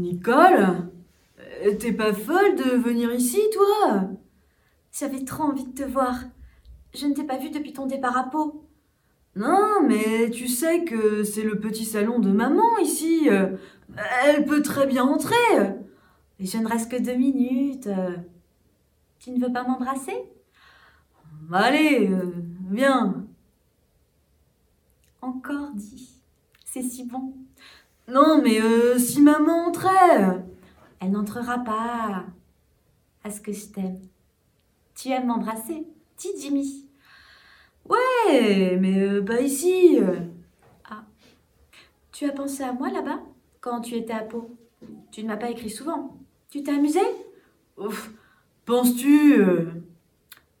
Nicole euh, T'es pas folle de venir ici, toi? J'avais trop envie de te voir. Je ne t'ai pas vue depuis ton départ à Pau. Non, mais tu sais que c'est le petit salon de maman ici. Elle peut très bien entrer. Mais je ne reste que deux minutes. Tu ne veux pas m'embrasser? Allez, euh, viens. Encore dit. C'est si bon. Non, mais euh, si maman entrait. Elle n'entrera pas. Est-ce que je t'aime Tu aimes m'embrasser Dis Jimmy. Ouais, mais euh, pas ici. Ah. Tu as pensé à moi là-bas quand tu étais à Pau? Tu ne m'as pas écrit souvent. Tu t'es amusé? Ouf, penses-tu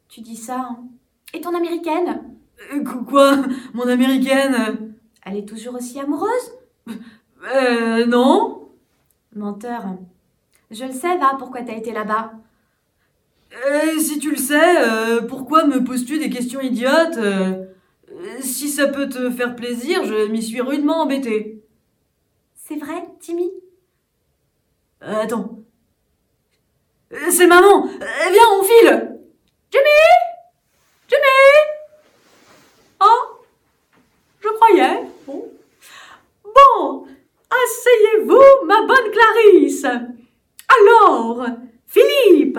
Tu dis ça, hein Et ton américaine? Quoi? Mon américaine? Elle est toujours aussi amoureuse? Euh, non. Menteur. Je le sais, va, pourquoi t'as été là-bas? Euh, Si tu le sais, euh, pourquoi me poses-tu des questions idiotes? Euh, Si ça peut te faire plaisir, je m'y suis rudement embêtée. C'est vrai, Timmy? Euh, Attends. C'est maman Viens, on file Jimmy Jimmy Oh Je croyais. Bon. Bon, asseyez-vous, ma bonne Clarisse. Alors, Philippe,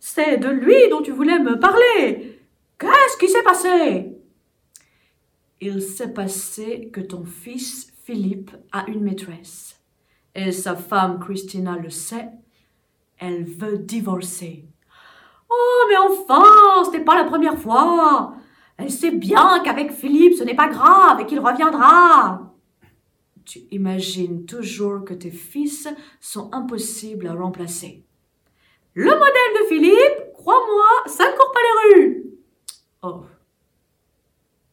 c'est de lui dont tu voulais me parler. Qu'est-ce qui s'est passé? Il s'est passé que ton fils Philippe a une maîtresse. Et sa femme Christina le sait. Elle veut divorcer. Oh, mais enfin, ce n'est pas la première fois. Elle sait bien qu'avec Philippe, ce n'est pas grave et qu'il reviendra. Tu imagines toujours que tes fils sont impossibles à remplacer. Le modèle de Philippe, crois-moi, ça ne court pas les rues. Oh,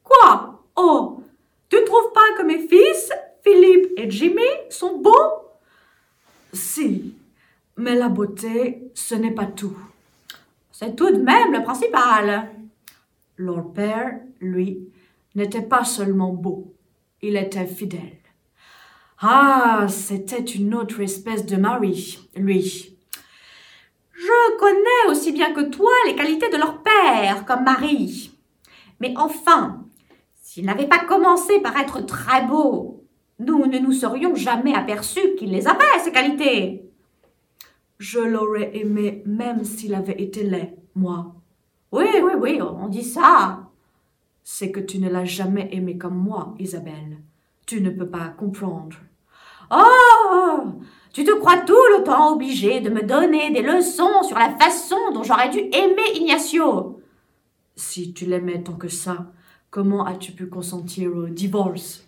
Quoi? Oh, tu ne trouves pas que mes fils, Philippe et Jimmy, sont beaux? Si, mais la beauté, ce n'est pas tout. C'est tout de même le principal. Leur père, lui, n'était pas seulement beau, il était fidèle. Ah, c'était une autre espèce de mari, lui. Je connais aussi bien que toi les qualités de leur père comme mari. Mais enfin, s'il n'avait pas commencé par être très beau, nous ne nous serions jamais aperçus qu'il les avait, ces qualités. Je l'aurais aimé même s'il avait été laid, moi. Oui, oui, oui, on dit ça. C'est que tu ne l'as jamais aimé comme moi, Isabelle. Tu ne peux pas comprendre. Oh Tu te crois tout le temps obligé de me donner des leçons sur la façon dont j'aurais dû aimer Ignacio. Si tu l'aimais tant que ça, comment as-tu pu consentir au divorce?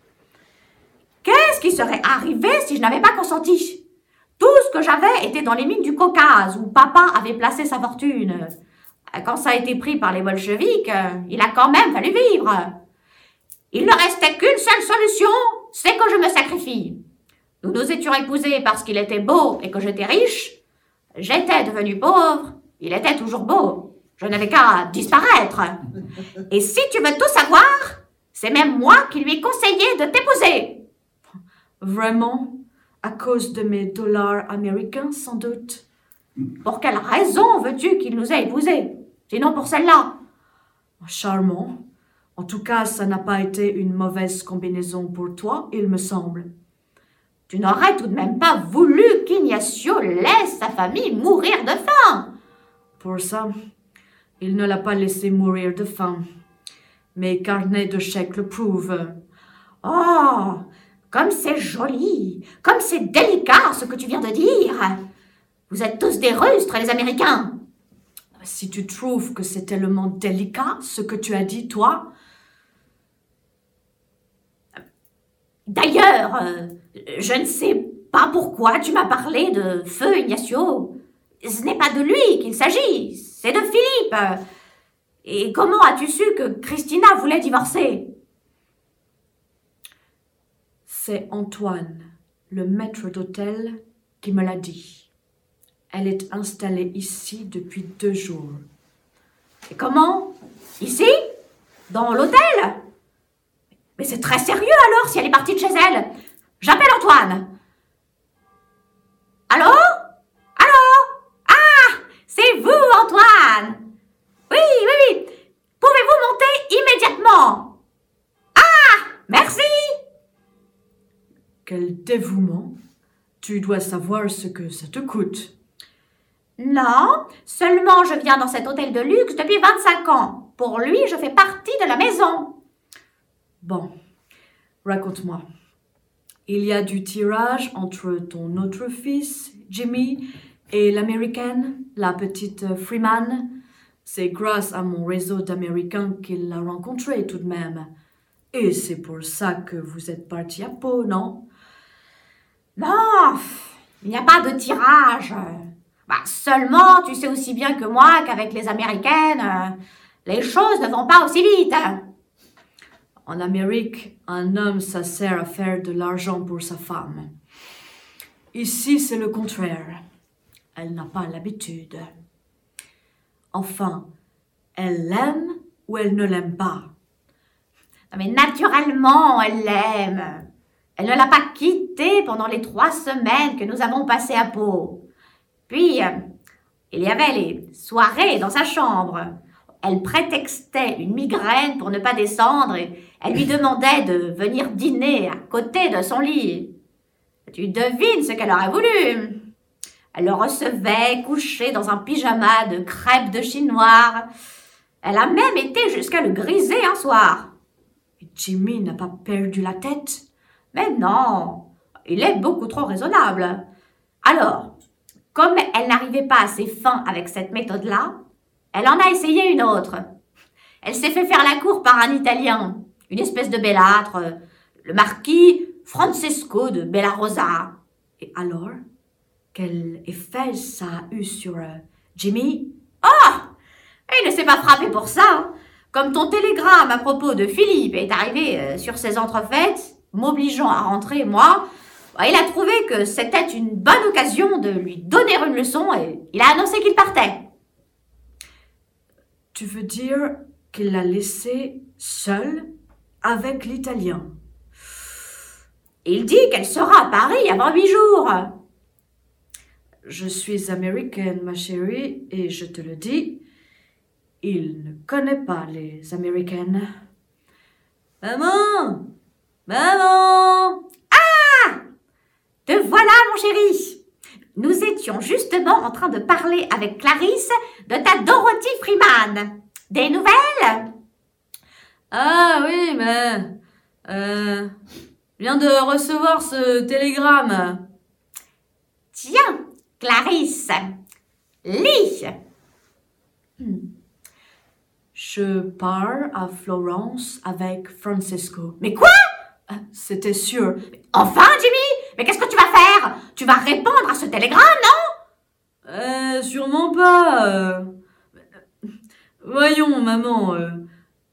Qu'est-ce qui serait arrivé si je n'avais pas consenti? Tout ce que j'avais était dans les mines du Caucase, où papa avait placé sa fortune. Quand ça a été pris par les bolcheviks, il a quand même fallu vivre. Il ne restait qu'une seule solution, c'est que je me sacrifie. Nous nous étions épousés parce qu'il était beau et que j'étais riche. J'étais devenu pauvre, il était toujours beau. Je n'avais qu'à disparaître. Et si tu veux tout savoir, c'est même moi qui lui ai conseillé de t'épouser. Vraiment? À cause de mes dollars américains, sans doute Pour quelle raison veux-tu qu'il nous ait épousés? Sinon pour celle-là. Charmant. En tout cas, ça n'a pas été une mauvaise combinaison pour toi, il me semble. Tu n'aurais tout de même pas voulu qu'Ignacio laisse sa famille mourir de faim. Pour ça, il ne l'a pas laissé mourir de faim. Mes carnets de chèques le prouvent. Oh, comme c'est joli, comme c'est délicat ce que tu viens de dire. Vous êtes tous des rustres, les Américains. Si tu trouves que c'est tellement délicat ce que tu as dit, toi, D'ailleurs, euh, je ne sais pas pourquoi tu m'as parlé de feu Ignacio. Ce n'est pas de lui qu'il s'agit, c'est de Philippe. Et comment as-tu su que Christina voulait divorcer? C'est Antoine, le maître d'hôtel, qui me l'a dit. Elle est installée ici depuis deux jours. Et comment? Ici? Dans l'hôtel? Mais c'est très sérieux alors si elle est partie de chez elle. J'appelle Antoine. Allô? Allô? Ah C'est vous, Antoine Oui, oui, oui. Pouvez-vous monter immédiatement? Ah Merci Quel dévouement Tu dois savoir ce que ça te coûte. Non, seulement je viens dans cet hôtel de luxe depuis 25 ans. Pour lui, je fais partie de la maison. Bon, raconte-moi. Il y a du tirage entre ton autre fils, Jimmy, et l'américaine, la petite Freeman. C'est grâce à mon réseau d'Américains qu'il l'a rencontré tout de même. Et c'est pour ça que vous êtes parti à Pau, non? Non, il n'y a pas de tirage. Bah, seulement, tu sais aussi bien que moi qu'avec les Américaines, euh, les choses ne vont pas aussi vite. En Amérique, un homme, ça sert à faire de l'argent pour sa femme. Ici, c'est le contraire. Elle n'a pas l'habitude. Enfin, elle l'aime ou elle ne l'aime pas? Mais naturellement, elle l'aime. Elle ne l'a pas quitté pendant les trois semaines que nous avons passées à Pau. Puis, euh, il y avait les soirées dans sa chambre. Elle prétextait une migraine pour ne pas descendre et elle lui demandait de venir dîner à côté de son lit. Tu devines ce qu'elle aurait voulu. Elle le recevait couché dans un pyjama de crêpe de chinois. Elle a même été jusqu'à le griser un soir. Jimmy n'a pas perdu la tête Mais non, il est beaucoup trop raisonnable. Alors, comme elle n'arrivait pas à ses fins avec cette méthode-là, elle en a essayé une autre. Elle s'est fait faire la cour par un Italien, une espèce de bellâtre, le marquis Francesco de Bellarosa. Et alors Quel effet ça a eu sur euh, Jimmy? Oh Il ne s'est pas frappé pour ça. hein. Comme ton télégramme à propos de Philippe est arrivé euh, sur ses entrefaites, m'obligeant à rentrer, moi, bah, il a trouvé que c'était une bonne occasion de lui donner une leçon et il a annoncé qu'il partait. Tu veux dire qu'il l'a laissé seul avec l'Italien? Il dit qu'elle sera à Paris avant huit jours. Je suis américaine, ma chérie, et je te le dis, il ne connaît pas les américaines. Maman Maman Te voilà, mon chéri. Nous étions justement en train de parler avec Clarisse de ta Dorothy Freeman. Des nouvelles? Ah oui, mais... Euh... Je viens de recevoir ce télégramme. Tiens, Clarisse, lis. Je pars à Florence avec Francisco. Mais quoi? Ah, C'était sûr. Enfin, Jimmy Mais qu'est-ce que tu vas faire? Tu vas répondre à ce télégramme, non? Euh, sûrement pas. euh. Voyons, maman, euh,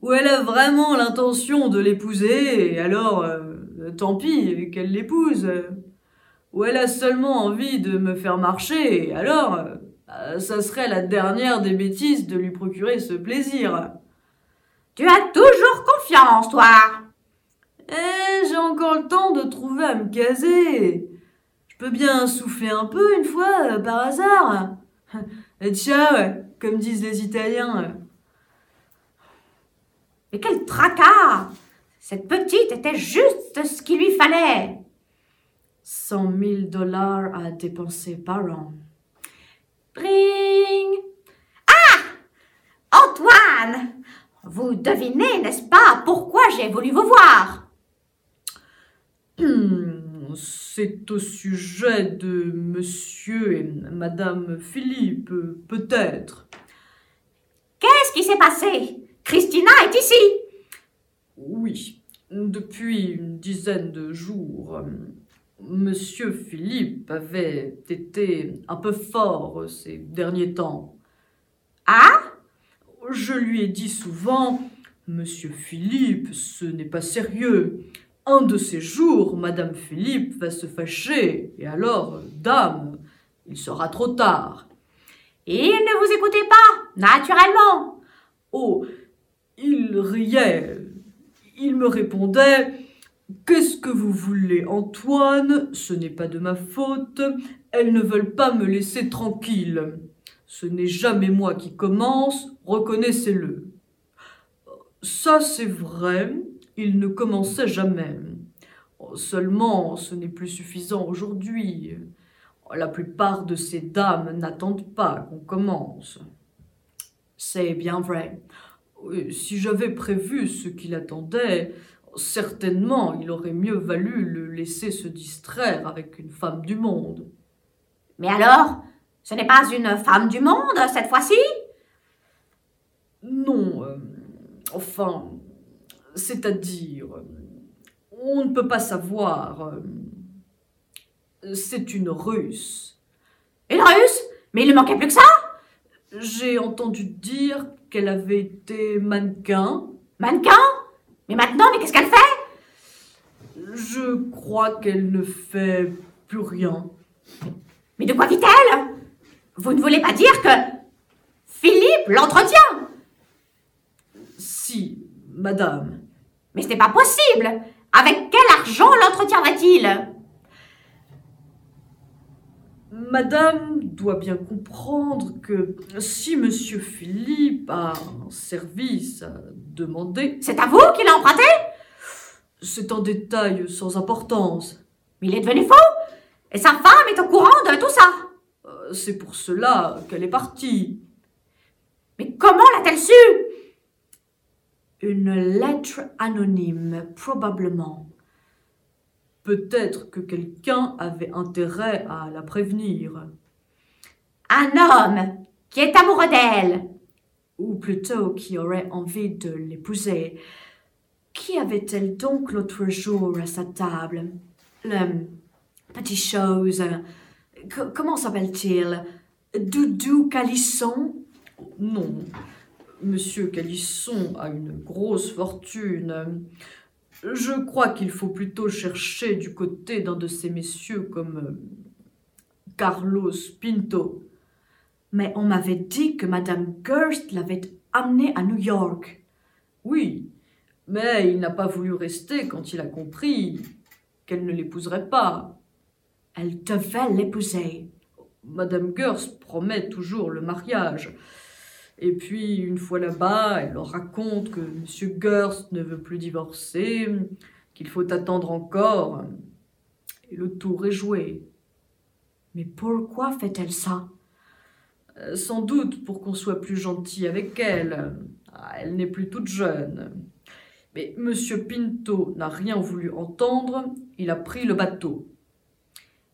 où elle a vraiment l'intention de l'épouser, et alors, euh, tant pis, qu'elle l'épouse. Ou elle a seulement envie de me faire marcher, et alors, euh, euh, ça serait la dernière des bêtises de lui procurer ce plaisir. Tu as toujours confiance, toi. Eh, j'ai encore le temps de trouver à me caser. Peux bien souffler un peu une fois, euh, par hasard. Et ciao, comme disent les Italiens. Mais quel tracas Cette petite était juste ce qu'il lui fallait. Cent mille dollars à dépenser par an. Bring Ah Antoine Vous devinez, n'est-ce pas, pourquoi j'ai voulu vous voir? Hmm, C'est au sujet de monsieur et madame Philippe, peut-être. Qu'est-ce qui s'est passé? Christina est ici Oui, depuis une dizaine de jours, Monsieur Philippe avait été un peu fort ces derniers temps. Ah? Je lui ai dit souvent, Monsieur Philippe, ce n'est pas sérieux. Un de ces jours, Madame Philippe va se fâcher, et alors, euh, dame, il sera trop tard. Il ne vous écoutait pas, naturellement. Oh, il riait. Il me répondait Qu'est-ce que vous voulez, Antoine? Ce n'est pas de ma faute. Elles ne veulent pas me laisser tranquille. Ce n'est jamais moi qui commence, reconnaissez-le. Ça, c'est vrai, il ne commençait jamais. Seulement, ce n'est plus suffisant aujourd'hui. La plupart de ces dames n'attendent pas qu'on commence. C'est bien vrai. Si j'avais prévu ce qu'il attendait, certainement il aurait mieux valu le laisser se distraire avec une femme du monde. Mais alors, ce n'est pas une femme du monde cette fois-ci? Non, euh, enfin, c'est-à-dire, on ne peut pas savoir. euh, C'est une russe. Une russe? Mais il ne manquait plus que ça? J'ai entendu dire qu'elle avait été mannequin. Mannequin? Mais maintenant, mais qu'est-ce qu'elle fait? Je crois qu'elle ne fait plus rien. Mais de quoi vit-elle? Vous ne voulez pas dire que Philippe l'entretient? Si, madame. Mais ce n'est pas possible. Avec quel argent l'entretiendrait-il? Madame doit bien comprendre que si monsieur Philippe a un service à demander, C'est à vous qu'il a emprunté? C'est un détail sans importance. Mais il est devenu fou. Et sa femme est au courant de tout ça. Euh, C'est pour cela qu'elle est partie. Mais comment l'a-t-elle su? Une lettre anonyme, probablement. Peut-être que quelqu'un avait intérêt à la prévenir. Un homme qui est amoureux d'elle. Ou plutôt qui aurait envie de l'épouser. Qui avait-elle donc l'autre jour à sa table? Le petit chose. co- comment s'appelle-t-il? Doudou Calisson? Non. Monsieur Calisson a une grosse fortune. Je crois qu'il faut plutôt chercher du côté d'un de ces messieurs comme euh, Carlos Pinto. Mais on m'avait dit que Madame Gerst l'avait amené à New York. Oui, mais il n'a pas voulu rester quand il a compris qu'elle ne l'épouserait pas. Elle devait l'épouser. Madame Gers promet toujours le mariage. Et puis, une fois là-bas, elle leur raconte que Monsieur Gers ne veut plus divorcer, qu'il faut attendre encore. Et le tour est joué. Mais pourquoi fait-elle ça? Euh, Sans doute pour qu'on soit plus gentil avec elle. Ah, Elle n'est plus toute jeune. Mais Monsieur Pinto n'a rien voulu entendre, il a pris le bateau.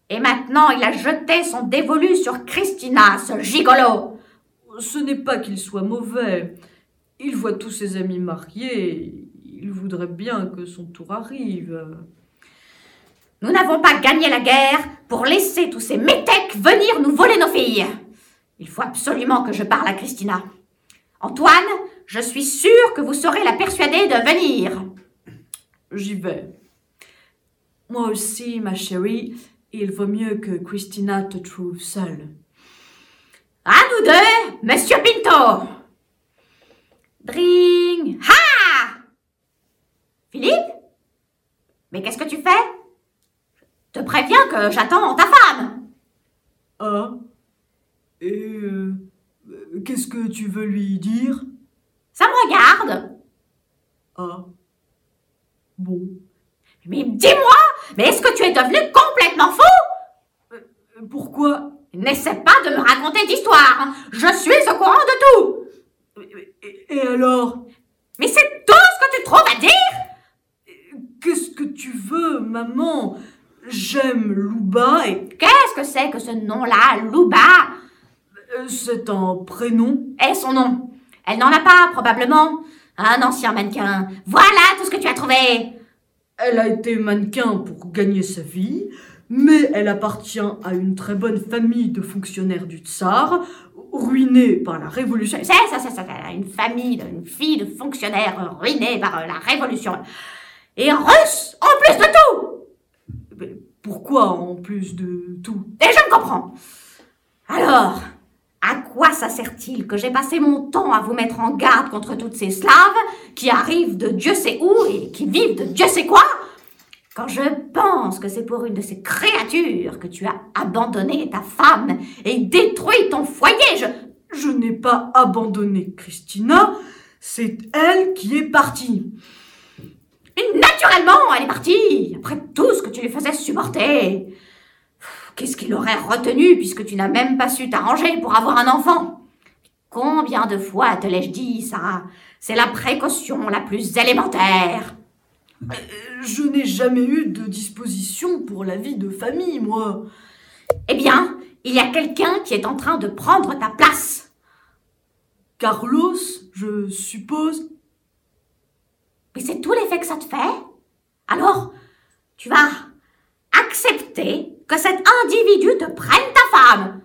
Et maintenant, il a jeté son dévolu sur Christina, ce gigolo. Ce n'est pas qu'il soit mauvais. Il voit tous ses amis mariés. Il voudrait bien que son tour arrive. Nous n'avons pas gagné la guerre pour laisser tous ces métèques venir nous voler nos filles. Il faut absolument que je parle à Christina. Antoine, je suis sûre que vous saurez la persuader de venir. J'y vais. Moi aussi, ma chérie, il vaut mieux que Christina te trouve seule. À nous deux, Monsieur Pinto. Dring. Ha Philippe? Mais qu'est-ce que tu fais? Je te préviens que j'attends ta femme. Ah Et euh, qu'est-ce que tu veux lui dire? Ça me regarde. Ah Bon. Mais dis-moi, mais est-ce que tu es devenu complètement fou? Pourquoi? N'essaie pas de me raconter d'histoire. hein. Je suis au courant de tout. et, et alors? Mais c'est tout ce que tu trouves à dire Qu'est-ce que tu veux, maman? J'aime Louba et Qu'est-ce que c'est que ce nom-là, Louba? Euh, c'est un prénom. Et son nom? Elle n'en a pas, probablement. Un ancien mannequin. Voilà tout ce que tu as trouvé. Elle a été mannequin pour gagner sa vie, mais elle appartient à une très bonne famille de fonctionnaires du Tsar, ruinée par la Révolution. C'est ça, ça, ça, ça, une famille, une fille de fonctionnaire ruinée par euh, la Révolution. Et russe, en plus de tout pourquoi en plus de tout? Et je ne comprends. Alors, à quoi ça sert-il que j'ai passé mon temps à vous mettre en garde contre toutes ces Slaves qui arrivent de Dieu sait où et qui vivent de Dieu sait quoi? Quand je pense que c'est pour une de ces créatures que tu as abandonné ta femme et détruit ton foyer, je... Je n'ai pas abandonné Christina, c'est elle qui est partie. Et naturellement, elle est partie, après tout ce que tu lui faisais supporter. Qu'est-ce qu'il aurait retenu puisque tu n'as même pas su t'arranger pour avoir un enfant? Combien de fois te l'ai-je dit, Sarah? C'est la précaution la plus élémentaire. Euh, je n'ai jamais eu de disposition pour la vie de famille, moi. Eh bien, il y a quelqu'un qui est en train de prendre ta place. Carlos, je suppose. Mais c'est tout l'effet que ça te fait Alors, tu vas accepter que cet individu te prenne ta femme.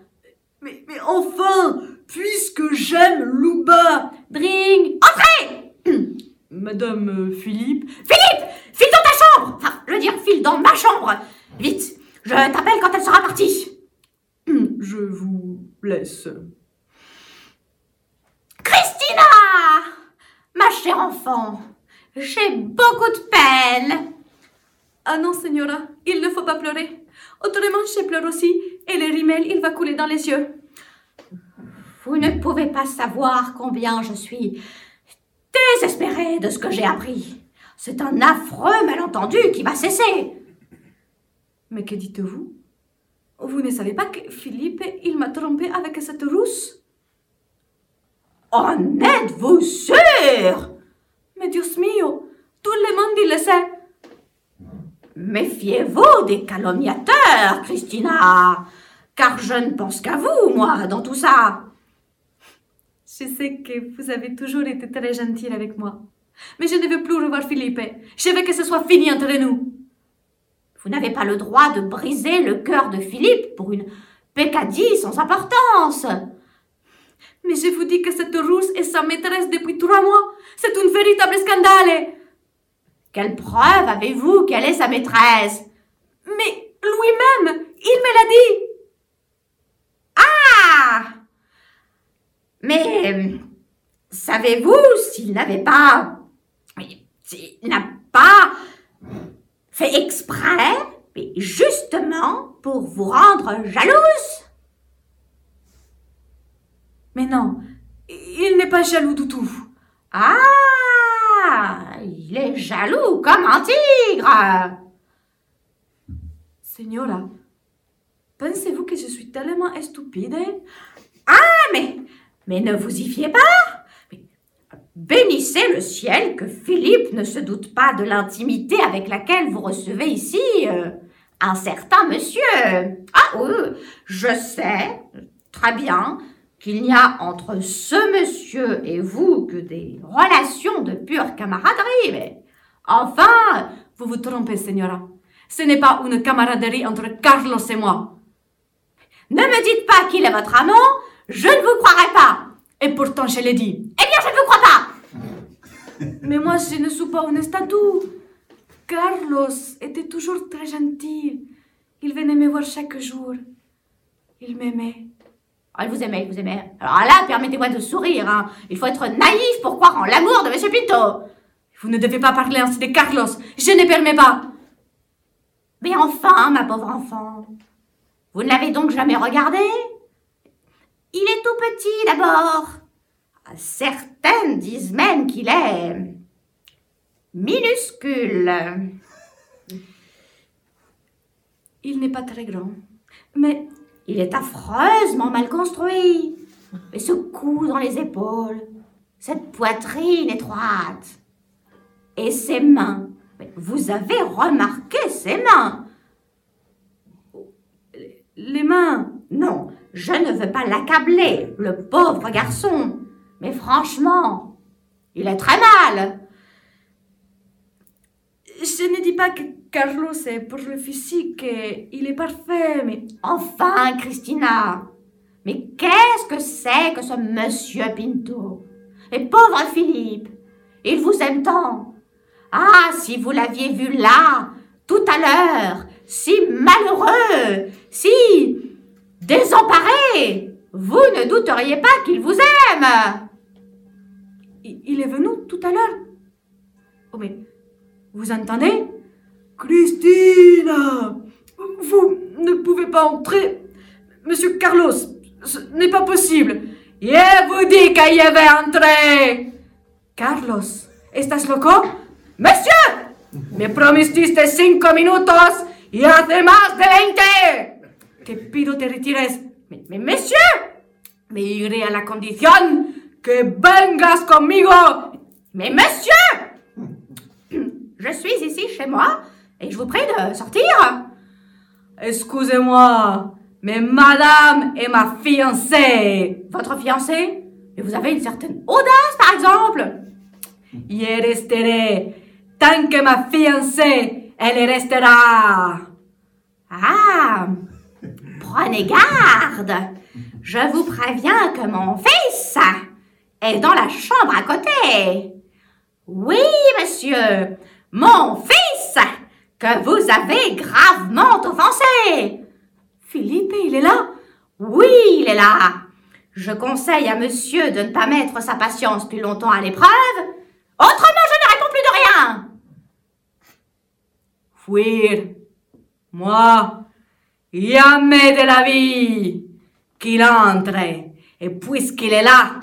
Mais, mais enfin, puisque j'aime Louba. Dring, entrez Madame euh, Philippe. Philippe, file dans ta chambre Enfin, je veux dire, file dans ma chambre Vite, je t'appelle quand elle sera partie. Je vous laisse. Christina Ma chère enfant, j'ai beaucoup de peine. Ah non, Señora, il ne faut pas pleurer. Autrement, je pleure aussi, et le rimel, il va couler dans les yeux. Vous ne pouvez pas savoir combien je suis désespérée de ce que j'ai appris. C'est un affreux malentendu qui va cesser. Mais que dites-vous? Vous ne savez pas que Philippe, il m'a trompé avec cette rousse? En êtes-vous sûr? Mais Dios mio, tout le monde il le sait. Méfiez-vous des calomniateurs, Christina, car je ne pense qu'à vous, moi, dans tout ça. Je sais que vous avez toujours été très gentille avec moi. Mais je ne veux plus revoir Philippe. Je veux que ce soit fini entre nous. Vous n'avez pas le droit de briser le cœur de Philippe pour une peccadille sans importance. Mais je vous dis que cette rousse est sa maîtresse depuis trois mois. C'est un véritable scandale. Quelle preuve avez-vous qu'elle est sa maîtresse? Mais lui-même, il me l'a dit. Ah Mais euh, savez-vous s'il n'avait pas... S'il n'a pas fait exprès, mais justement pour vous rendre jalouse? Mais non, il n'est pas jaloux du tout. Ah Il est jaloux comme un tigre. Señora, pensez-vous que je suis tellement stupide Ah, mais, mais ne vous y fiez pas Bénissez le ciel que Philippe ne se doute pas de l'intimité avec laquelle vous recevez ici euh, un certain monsieur. Ah oui, je sais très bien qu'il n'y a entre ce monsieur et vous que des relations de pure camaraderie, mais enfin, Vous vous trompez, Señora. Ce n'est pas une camaraderie entre Carlos et moi. ne me dites pas qu'il est votre amant, je ne vous croirai pas. Et pourtant, je l'ai dit. Eh bien, je ne vous crois pas. Mais moi, je ne suis pas une statue. Carlos était toujours très gentil. Il venait me voir chaque jour. Il m'aimait. Oh, il vous aimait, il vous aimait. Alors là, permettez-moi de sourire. Hein. Il faut être naïf pour croire en l'amour de Monsieur Pinto. Vous ne devez pas parler ainsi de Carlos. Je ne permets pas. Mais enfin, ma pauvre enfant, vous ne l'avez donc jamais regardé? Il est tout petit d'abord. Certaines disent même qu'il est minuscule. Il n'est pas très grand. Mais Il est affreusement mal construit. Et ce cou dans les épaules, cette poitrine étroite. Et ses mains. Vous avez remarqué ses mains? Les mains? Non, je ne veux pas l'accabler, le pauvre garçon. Mais franchement, il est très mal. Je ne dis pas que Carlos est pour le physique, il est parfait, mais Enfin, Christina. Mais qu'est-ce que c'est que ce monsieur Pinto? Et pauvre Philippe, il vous aime tant. Ah, si vous l'aviez vu là, tout à l'heure, si malheureux, si désemparé, vous ne douteriez pas qu'il vous aime. il est venu tout à l'heure. Oh, mais vous entendez? Christina Vous ne pouvez pas entrer Monsieur Carlos, ce n'est pas possible. Je vous dis que je vais entrer. Carlos, ¿estás loco? Monsieur, me prometiste cinco minutos y hace más de veinte. Pido te retires. Mais, mais monsieur, me a la condición que vengas conmigo. Mais monsieur, je suis ici chez moi et je vous prie de sortir. Excusez-moi, mais madame est ma fiancée. Votre fiancée Et vous avez une certaine audace, par exemple Y resteré tant que ma fiancée, elle restera. Ah Prenez garde Je vous préviens que mon fils est dans la chambre à côté. Oui, monsieur, mon fils que vous avez gravement offensé. Philippe, il est là? Oui, il est là. Je conseille à monsieur de ne pas mettre sa patience plus longtemps à l'épreuve. Autrement, je ne réponds plus de rien. Fuir. Moi, jamais de la vie qu'il entre. Et puisqu'il est là,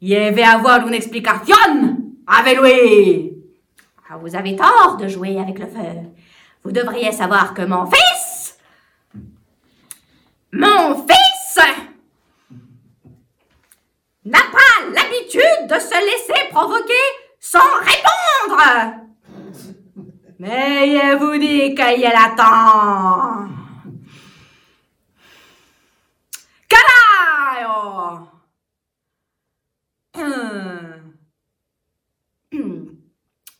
je vais avoir une explication avec lui. Ah, vous avez tort de jouer avec le feu. Vous devriez savoir que mon fils, mon fils, n'a pas l'habitude de se laisser provoquer sans répondre. Mais je vous dis qu'il attend. Carajo!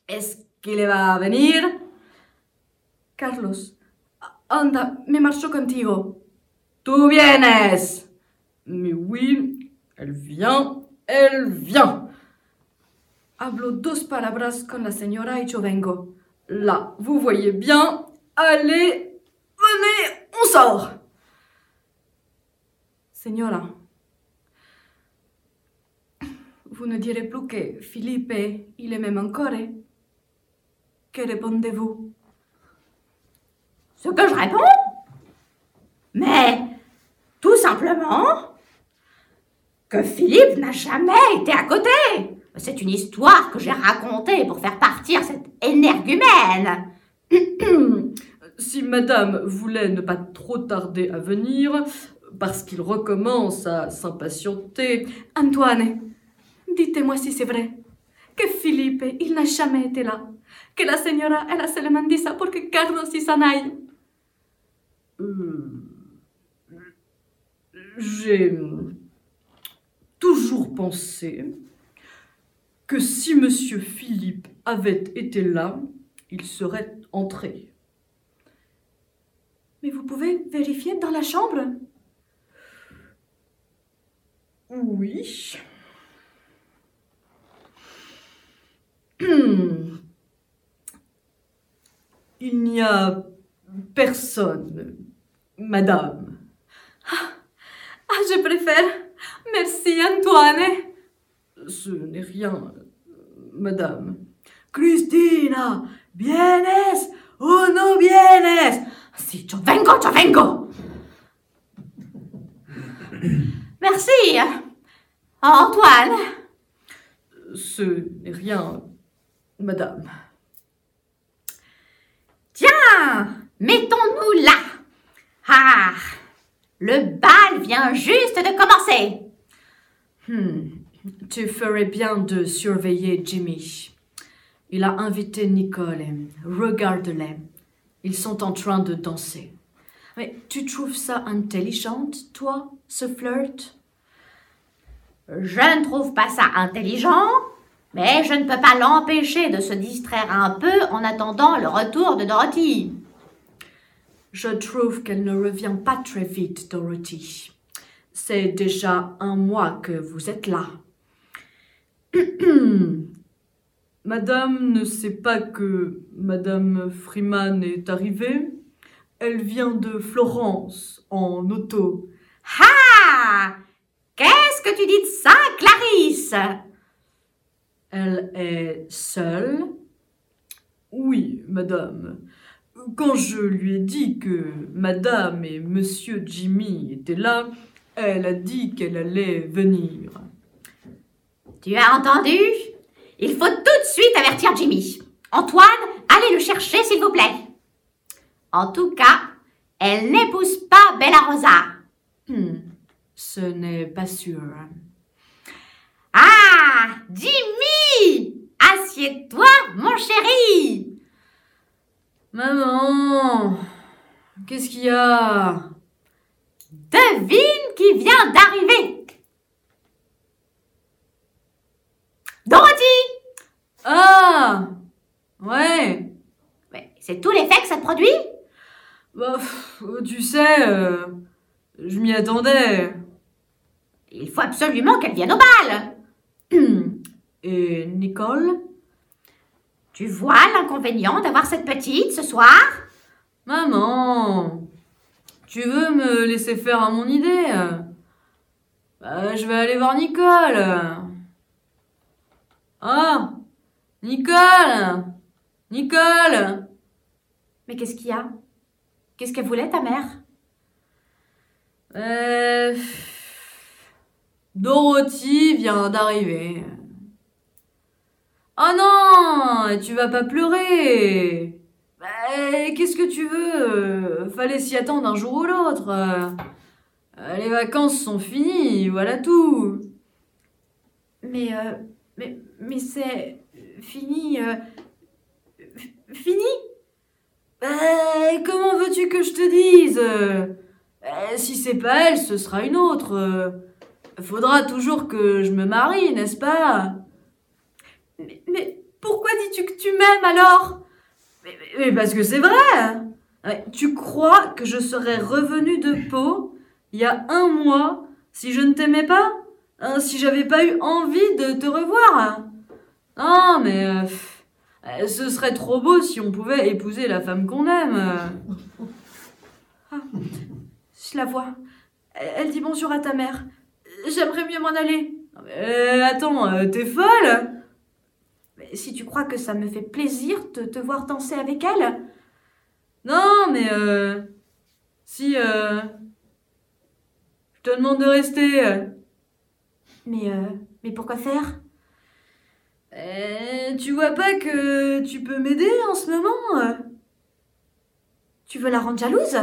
Est-ce qu'il va venir? Carlos, anda, me marcho contigo. Tú vienes. Mais oui, elle vient, elle vient. Hablo dos palabras con la señora y yo vengo. Là, vous voyez bien. Allez, venez, on sort. Señora, vous ne direz plus que Philippe, il est même encore. Que répondez-vous? Ce que je réponds? Mais tout simplement que Philippe n'a jamais été à côté. C'est une histoire que j'ai racontée pour faire partir cette énergumène. si madame voulait ne pas trop tarder à venir, parce qu'il recommence à s'impatienter. Antoine, dites-moi si c'est vrai. Que Philippe, il n'a jamais été là. Que la señora, elle a seulement dit ça pour que Carlos y s'en aille. Euh, J'ai toujours pensé que si monsieur Philippe avait été là, il serait entré. Mais vous pouvez vérifier dans la chambre Oui. Hmm. Il n'y a personne, madame. Ah, je préfère. Merci, Antoine. Ce n'est rien, madame. Cristina, ¿vienes o no vienes? Si, yo vengo, yo vengo. Merci, Antoine. Ce n'est rien, madame. Tiens, mettons-nous là. Ah, le bal vient juste de commencer. Hmm. Tu ferais bien de surveiller Jimmy. Il a invité Nicole. Regarde-les. Ils sont en train de danser. Mais tu trouves ça intelligente, toi, ce flirt? Je ne trouve pas ça intelligent, mais je ne peux pas l'empêcher de se distraire un peu en attendant le retour de Dorothy. Je trouve qu'elle ne revient pas très vite, Dorothy. C'est déjà un mois que vous êtes là. Madame ne sait pas que Madame Freeman est arrivée. Elle vient de Florence en auto. Ah Qu'est-ce que tu dis de ça, Clarisse? Elle est seule? Oui, madame. quand je lui ai dit que Madame et Monsieur Jimmy étaient là, elle a dit qu'elle allait venir. Tu as entendu? Il faut tout de suite avertir Jimmy. Antoine, allez le chercher, s'il vous plaît. En tout cas, elle n'épouse pas Bella Rosa. Hmm, ce n'est pas sûr. Ah Jimmy! Assieds-toi, mon chéri! Maman, qu'est-ce qu'il y a? Devine qui vient d'arriver! Dorothy! Ah Ouais. Mais C'est tout l'effet que ça te produit? Bah, pff, tu sais, euh, je m'y attendais. Il faut absolument qu'elle vienne au bal Et Nicole Tu vois l'inconvénient d'avoir cette petite ce soir? Maman, tu veux me laisser faire à mon idée? Bah, je vais aller voir Nicole. Ah, Nicole, Nicole. Mais qu'est-ce qu'il y a? Qu'est-ce qu'elle voulait, ta mère? Euh, Dorothy vient d'arriver. Oh non, tu vas pas pleurer. Bah, Qu'est-ce que tu veux? Fallait s'y attendre un jour ou l'autre. Euh, Les vacances sont finies, voilà tout. Mais, euh, mais, mais c'est fini. euh, fini? Bah, comment veux-tu que je te dise? Si c'est pas elle, ce sera une autre. Faudra toujours que je me marie, n'est-ce pas? Mais, mais pourquoi dis-tu que tu m'aimes alors? Mais, mais- mais parce que c'est vrai Tu crois que je serais revenue de Pau il y a un mois si je ne t'aimais pas? Hein, Si j'avais pas eu envie de te revoir? Non, mais euh, euh, ce serait trop beau si on pouvait épouser la femme qu'on aime. Je la vois. Elle dit bonjour à ta mère. J'aimerais mieux m'en aller. Euh, attends, euh, t'es folle. Si tu crois que ça me fait plaisir de te voir danser avec elle, Non, mais euh, si euh, je te demande de rester, mais, euh, mais pourquoi faire? Tu vois pas que tu peux m'aider en ce moment? Tu veux la rendre jalouse?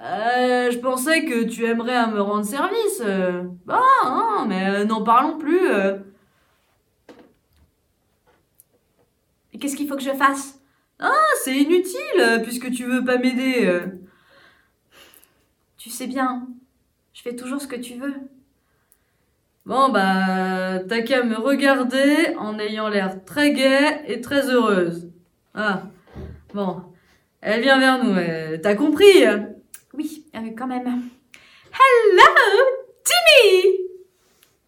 Euh, Je pensais que tu aimerais me rendre service. euh. Bon, non, mais euh, n'en parlons plus. euh. Qu'est-ce qu'il faut que je fasse? Ah, c'est inutile puisque tu veux pas m'aider. Tu sais bien, je fais toujours ce que tu veux. Bon, bah, t'as qu'à me regarder en ayant l'air très gaie et très heureuse. Ah, bon. Elle vient vers nous, t'as compris hein? Euh, quand même. Hello, Timmy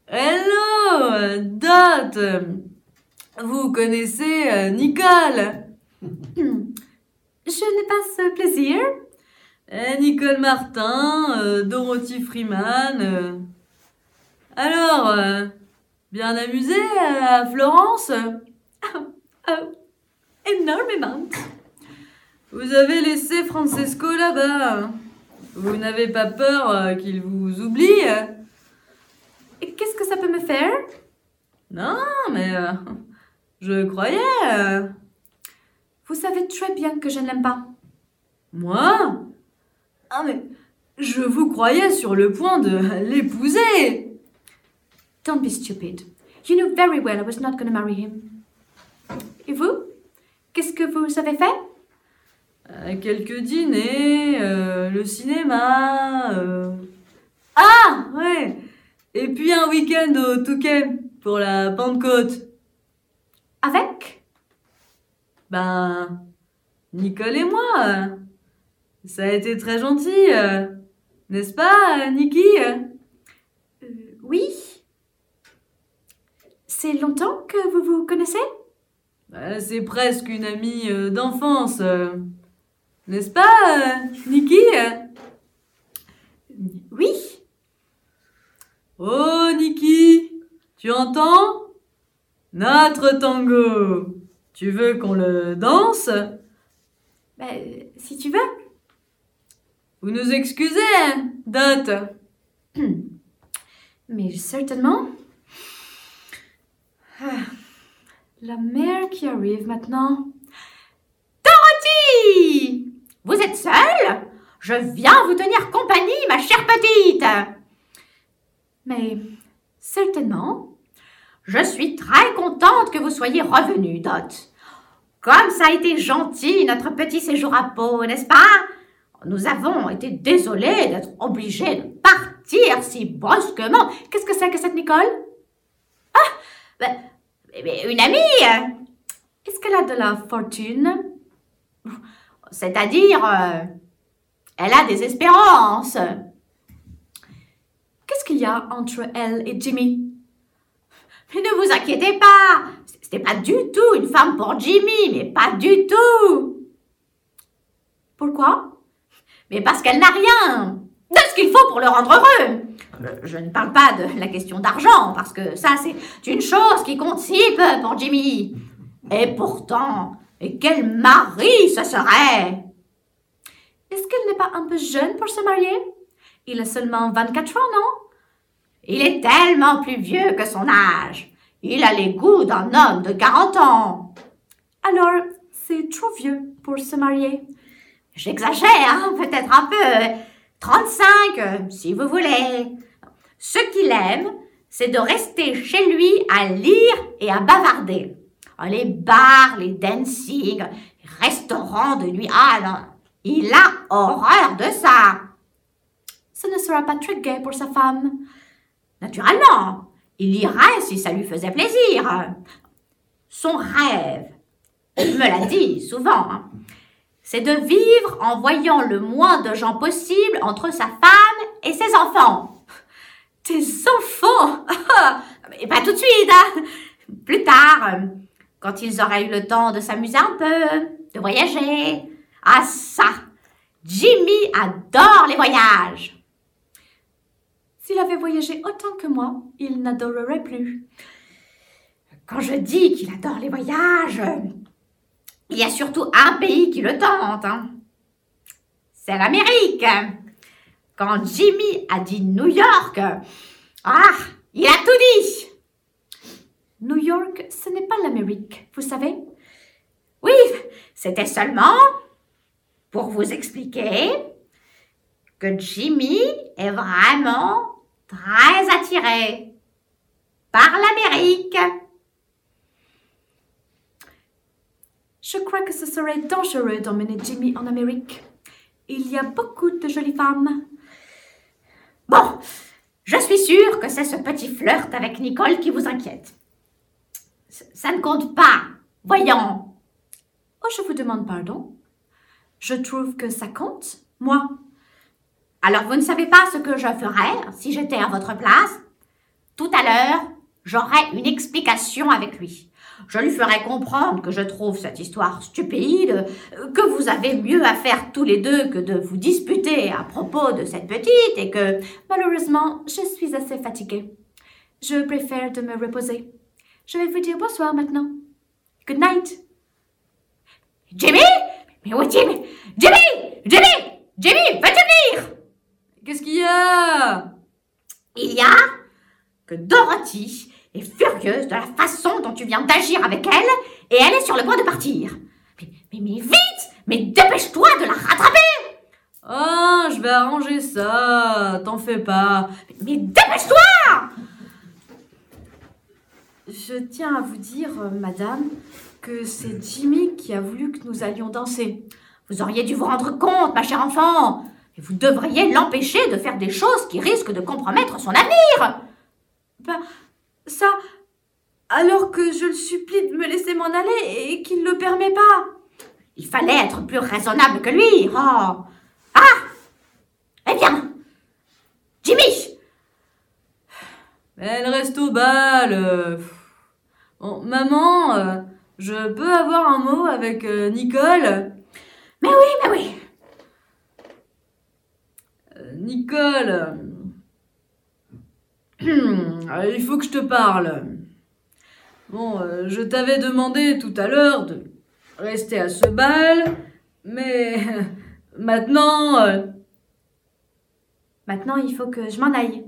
Hello, Dot Vous connaissez euh, Nicole? Je n'ai pas ce plaisir. Euh, Nicole Martin, euh, Dorothy Freeman. Alors, bien amusé à Florence? Énormément. Vous avez laissé Francesco là-bas. Vous n'avez pas peur euh, qu'il vous oublie Et qu'est-ce que ça peut me faire? Non, mais euh, je croyais. euh. Vous savez très bien que je ne l'aime pas. Moi? Ah mais je vous croyais sur le point de l'épouser. Don't be stupid. You knew very well I was not going to marry him. Et vous? Qu'est-ce que vous avez fait? Euh, quelques dîners, euh, le cinéma. euh. Ah ouais. Et puis un week-end au Touquet pour la Pentecôte. Avec? Ben, Nicole et moi. euh, Ça a été très gentil, euh, n'est-ce pas, euh, Niki? Euh, Oui. C'est longtemps que vous vous connaissez? Ben, C'est presque une amie euh, d'enfance, euh, n'est-ce pas, euh, Niki Oui. Oh, Niki, tu entends? Notre tango. Tu veux qu'on le danse? Ben, si tu veux. Vous nous excusez, hein, Dot Mais certainement. Ah, La mère qui arrive maintenant. Dorothy Vous êtes seule Je viens vous tenir compagnie, ma chère petite. Mais certainement. Je suis très contente que vous soyez revenue, Dot. Comme ça a été gentil notre petit séjour à Pau, n'est-ce pas? Nous avons été désolés d'être obligés de partir si brusquement. Qu'est-ce que c'est que cette Nicole? Mais- mais Une amie, Est-ce qu'elle a de la fortune? C'est-à-dire, euh, elle a des espérances. Qu'est-ce qu'il y a entre elle et Jimmy? Mais ne vous inquiétez pas, c'était pas du tout une femme pour Jimmy, mais pas du tout. Pourquoi? Mais parce qu'elle n'a rien de ce qu'il faut pour le rendre heureux. Je- Je ne parle pas de la question d'argent, parce que ça, c'est une chose qui compte si peu pour Jimmy. Et pourtant, et quel mari ce serait Est-ce qu'elle n'est pas un peu jeune pour se marier? Il a seulement 24 ans, non? Il est tellement plus vieux que son âge. Il a les goûts d'un homme de 40 ans. Alors, c'est trop vieux pour se marier. J'exagère, hein, peut-être un peu. 35, euh, si vous voulez. Ce qu'il aime, c'est de rester chez lui à lire et à bavarder. Oh, Les bars, les dancing, les restaurants de nuit. Ah non, il a horreur de ça. Ce ne sera pas très gai pour sa femme. Naturellement, il irait si ça lui faisait plaisir. Son rêve, il me l'a dit souvent, hein, c'est de vivre en voyant le moins de gens possible entre sa femme et ses enfants. Tes enfants? Mais pas tout de suite, hein. Plus tard, quand ils auraient eu le temps de s'amuser un peu, de voyager. Ah ça, Jimmy adore les voyages. S'il avait voyagé autant que moi, il n'adorerait plus. Quand je dis qu'il adore les voyages, il y a surtout un pays qui le tente. hein. C'est l'Amérique. Quand Jimmy a dit New York, ah, il a tout dit. New York, ce n'est pas l'Amérique, vous savez? Oui, c'était seulement pour vous expliquer que Jimmy est vraiment très attiré par l'Amérique. Je crois que ce serait dangereux d'emmener Jimmy en Amérique. Il y a beaucoup de jolies femmes. Bon, je suis sûre que c'est ce petit flirt avec Nicole qui vous inquiète. Ça ne compte pas. Voyons. Oh, je vous demande pardon. Je trouve que ça compte, moi. Alors vous ne savez pas ce que je ferais si j'étais à votre place? Tout à l'heure, j'aurais une explication avec lui. Je lui ferai comprendre que je trouve cette histoire stupide, que vous avez mieux à faire tous les deux que de vous disputer à propos de cette petite et que... Malheureusement, je suis assez fatiguée. Je préfère de me reposer. Je vais vous dire bonsoir maintenant. Good night. Jimmy? Mais où est Jimmy? Jimmy? Jimmy? Jimmy, veux-tu venir? Qu'est-ce qu'il y a? Il y a que Dorothy est furieuse de la façon dont tu viens d'agir avec elle et elle est sur le point de partir. Mais, mais, mais vite! Mais dépêche-toi de la rattraper! Ah, je vais arranger ça, t'en fais pas. Mais dépêche-toi Je tiens à vous dire, euh, madame, que c'est Jimmy qui a voulu que nous allions danser. Vous auriez dû vous rendre compte, ma chère enfant. Et vous devriez l'empêcher de faire des choses qui risquent de compromettre son avenir. Ben, ça, alors que je le supplie de me laisser m'en aller et qu'il ne le permet pas. Il fallait être plus raisonnable que lui. Oh. Ah Eh bien, Jimmy Elle reste au bal. Bon, maman, euh, je peux avoir un mot avec euh, Nicole? Mais oui, mais oui. Euh, Nicole, il faut que je te parle. Bon, je t'avais demandé tout à l'heure de rester à ce bal, Mais maintenant... Maintenant, il faut que je m'en aille.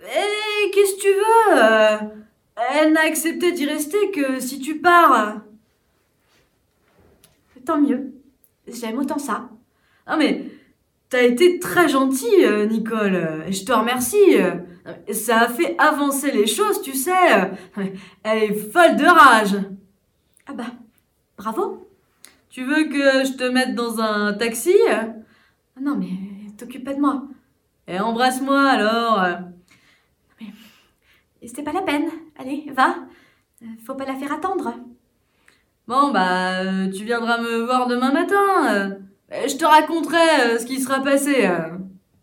Eh, qu'est-ce que tu veux? Elle n'a accepté d'y rester que si tu pars. Tant mieux. J'aime autant ça. Non mais, t'as été très gentil, euh, Nicole, je te remercie. Ça a fait avancer les choses, tu sais. Elle est folle de rage. Ah bah, bravo. Tu veux que je te mette dans un taxi? Non, mais t'occupe pas de moi. Et embrasse-moi alors. Et C'était pas la peine. Allez, va. Euh, Faut pas la faire attendre. Bon, bah, euh, tu viendras me voir demain matin. euh. Et Je te raconterai euh, ce qui sera passé.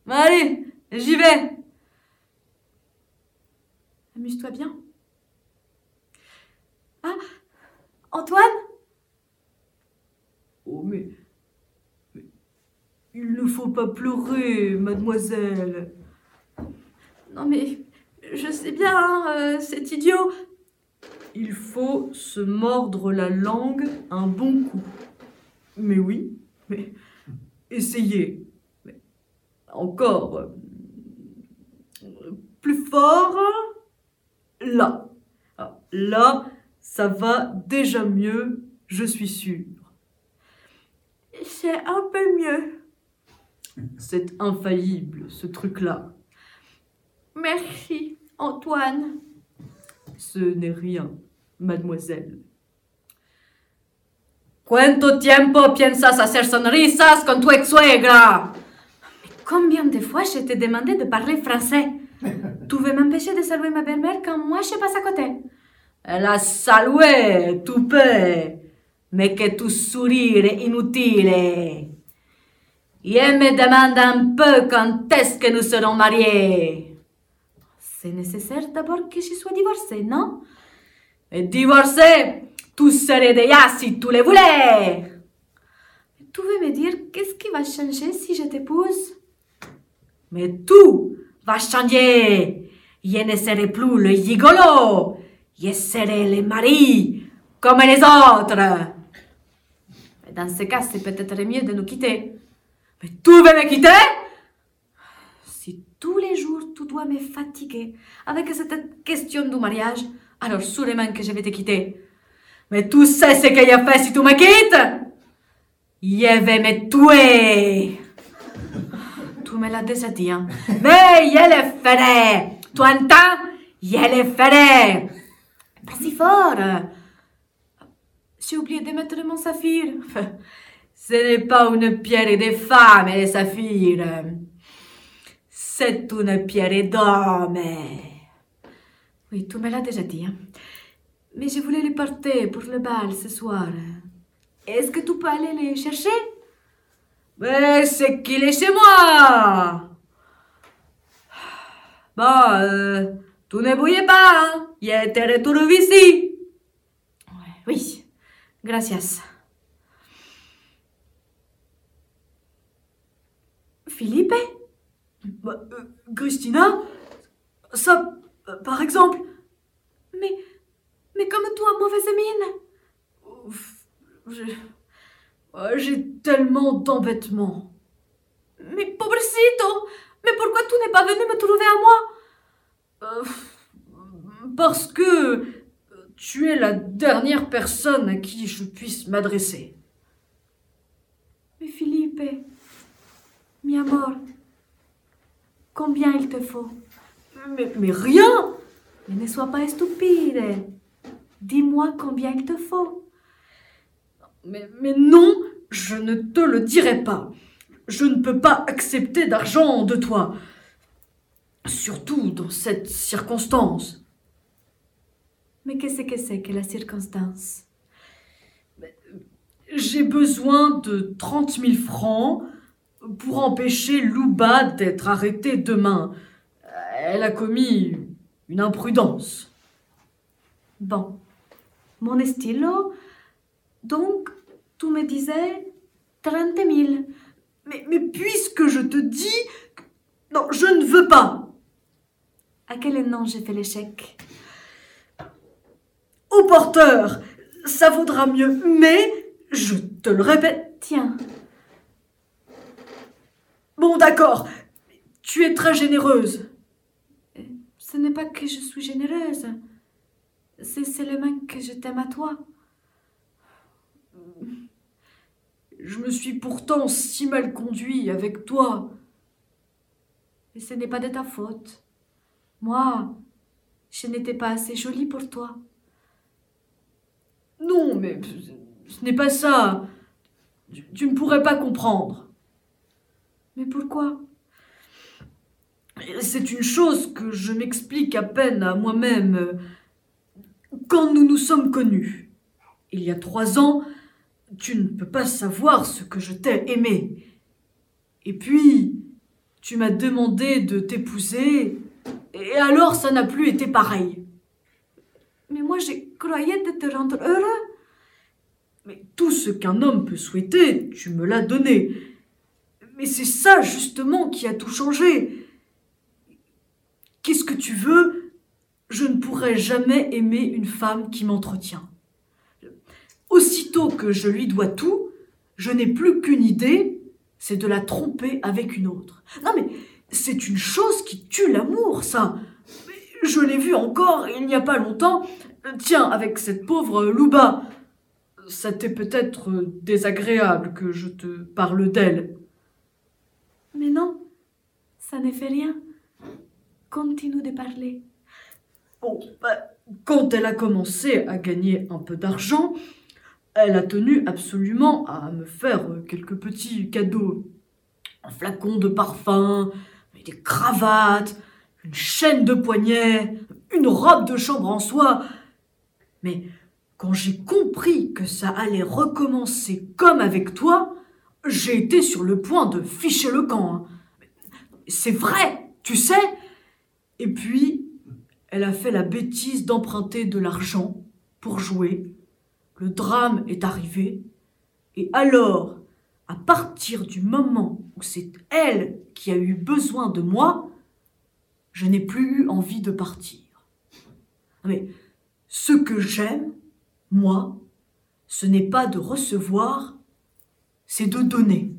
Bah, allez, j'y vais. Amuse-toi bien. Ah, Antoine? Oh, mais, mais il ne faut pas pleurer, mademoiselle. Non mais, je sais bien, hein, euh, c'est idiot. Il faut se mordre la langue un bon coup. Mais oui, mais essayez. Mais encore. euh, Plus fort. Là. Ah, Là, ça va déjà mieux, je suis sûre. C'est un peu mieux. C'est infaillible, ce truc-là. Merci, Antoine. Ce n'est rien, mademoiselle. ¿Cuánto tiempo piensas hacer sonrisas con tu ex suegra? Combien de fois je t'ai demandé de parler français? Tu veux m'empêcher de saluer ma belle-mère quand moi je passe à côté? La salué, tu peux, mais que tu sourire est inutile. Et elle me demande un peu quand est-ce que nous serons mariés. C'est nécessaire d'abord que je sois divorcée, non? Et divorcé, tu serais déjà si tu le voulais. Tu veux me dire qu'est-ce qui va changer si je t'épouse? Mais tout va changer. Je ne serai plus le gigolo. Je serai le mari, comme les autres. Dans ce cas, c'est peut-être mieux de nous quitter. Mais tu veux me quitter? Tous les jours tu dois me fatiguer avec cette question du mariage, Alors sûrement que je vais te quitter. Mais tu sais ce qu'il a fait si tu me quittes? Je vais me tuer. tu me l'as déjà dit, hein. Mais je le ferai. Tu entends? Je le ferai. Pas si fort. J'ai oublié de mettre mon saphir. Ce n'est pas une pierre de femme, les saphirs. C'est une pierre d'homme. Oui, tu me l'as déjà dit. hein. Mais je voulais les porter pour le bal ce soir. Est-ce que tu peux aller les chercher? Mais c'est qu'il est chez moi. Bon, euh, tu ne bouillez pas, hein. Je te retrouve ici. Oui, gracias. Philippe? Bah, euh, Christina Ça, euh, par exemple Mais, mais comme toi, mauvaise mine j'ai- euh, J'ai tellement d'embêtements. Mais pobrecito Mais pourquoi tu n'es pas venu me trouver à moi? Euh, parce que tu es la dernière personne à qui je puisse m'adresser. Mais Philippe, mi amor, combien il te faut? Mais, mais rien Mais ne sois pas stupide. Dis-moi combien il te faut. mais, mais non, je ne te le dirai pas. Je ne peux pas accepter d'argent de toi. Surtout dans cette circonstance. Mais qu'est-ce que c'est que la circonstance? J'ai besoin de 30 000 francs pour empêcher Louba d'être arrêtée demain. Elle a commis une imprudence. Bon, mon stylo, donc tu me disais 30 000. Mais, mais puisque je te dis... Non, je ne veux pas. À quel nom j'ai fait l'échec? Au porteur, ça vaudra mieux. Mais, je te le répète, Tiens, Bon, d'accord. Tu es très généreuse. ce n'est pas que je suis généreuse. C'est seulement que je t'aime à toi. Je me suis pourtant si mal conduit avec toi. Et ce n'est pas de ta faute. Moi, je n'étais pas assez jolie pour toi. Non, mais ce n'est pas ça. Tu, tu ne pourrais pas comprendre. Mais pourquoi? C'est une chose que je m'explique à peine à moi-même. Quand nous nous sommes connus, il y a trois ans, tu ne peux pas savoir ce que je t'ai aimé. Et puis, tu m'as demandé de t'épouser, et alors ça n'a plus été pareil. Mais moi, je croyais de te rendre heureux. Mais tout ce qu'un homme peut souhaiter, tu me l'as donné. Mais c'est ça justement qui a tout changé. Qu'est-ce que tu veux? Je ne pourrai jamais aimer une femme qui m'entretient. Aussitôt que je lui dois tout, je n'ai plus qu'une idée, c'est de la tromper avec une autre. Non mais c'est une chose qui tue l'amour, ça. Je l'ai vu encore il n'y a pas longtemps. Tiens, avec cette pauvre Louba. Ça t'est peut-être désagréable que je te parle d'elle. Mais non, ça ne fait rien. Continue de parler. Bon, bah, quand elle a commencé à gagner un peu d'argent, elle a tenu absolument à me faire quelques petits cadeaux. Un flacon de parfum, des cravates, une chaîne de poignet, une robe de chambre en soie. Mais quand j'ai compris que ça allait recommencer comme avec toi, j'ai été sur le point de ficher le camp. hein. C'est vrai, tu sais. Et puis, elle a fait la bêtise d'emprunter de l'argent pour jouer. Le drame est arrivé. Et alors, à partir du moment où c'est elle qui a eu besoin de moi, je n'ai plus eu envie de partir. Mais ce que j'aime, moi, ce n'est pas de recevoir, c'est de donner.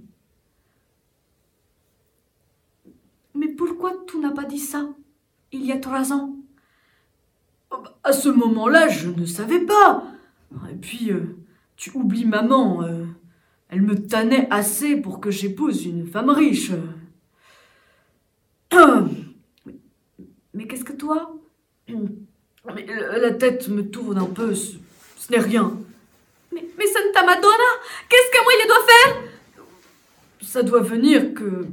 Mais pourquoi tu n'as pas dit ça il y a trois ans? À ce moment-là, je ne savais pas. Et puis, euh, tu oublies maman. euh, elle me tannait assez pour que j'épouse une femme riche. Mais, mais qu'est-ce que toi? La tête me tourne un peu, ce, ce n'est rien. Mais, mais Santa Madonna Qu'est-ce que moi je dois faire? Ça doit venir que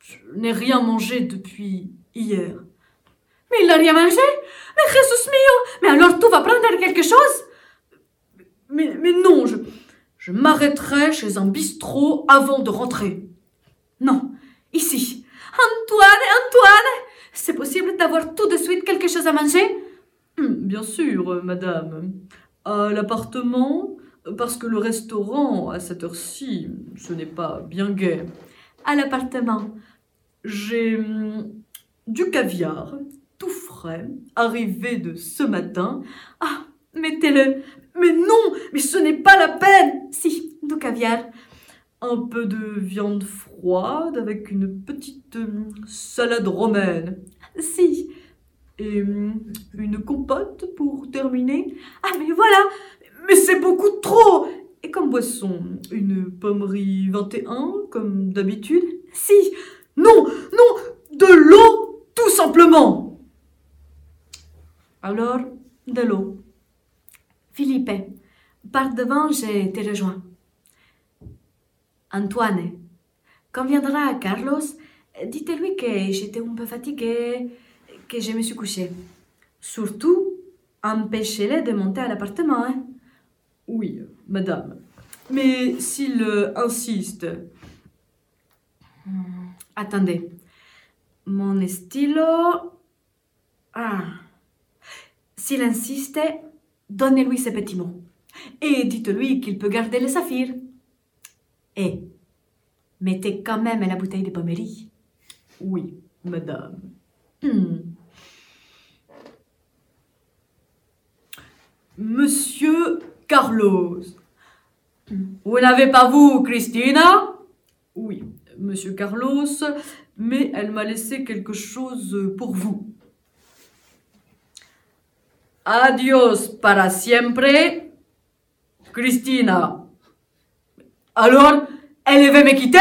je n'ai rien mangé depuis hier. Mais il n'a rien mangé? Mais Jesus mio Mais alors tu vas prendre quelque chose? Mais, mais non, je, je m'arrêterai chez un bistrot avant de rentrer. Non, ici. Antoine, Antoine C'est possible d'avoir tout de suite quelque chose à manger? Hum, Bien sûr, madame. À l'appartement, parce que le restaurant, à cette heure-ci, ce n'est pas bien gai. À l'appartement. J'ai hum, du caviar, tout frais, arrivé de ce matin. Ah, mettez-le. Mais non, mais ce n'est pas la peine Si, du caviar. Un peu de viande froide avec une petite hum, salade romaine. Si. Et hum, une compote pour terminer. Ah, mais voilà Mais c'est beaucoup trop Et comme boisson, une pommerie 21, comme d'habitude Si. Non, non, de l'eau, tout simplement Alors, de l'eau. Philippe, par devant, je te rejoins. Antoine, quand viendra Carlos, dites-lui que j'étais un peu fatiguée, que je me suis couchée. Surtout, empêchez-le de monter à l'appartement. Hein. Oui, madame. Mais s'il euh, insiste, Attendez. Mon stylo. Ah. S'il insiste, donnez-lui ces petits mots. Et dites-lui qu'il peut garder le saphir. Et mettez quand même la bouteille de pommerie. oui, madame. Hmm. Monsieur Carlos, Vous n'avez pas vous, Christina? Oui, monsieur Carlos, mais elle m'a laissé quelque chose pour vous. Adios para siempre, Christina. Alors, elle veut me quitter?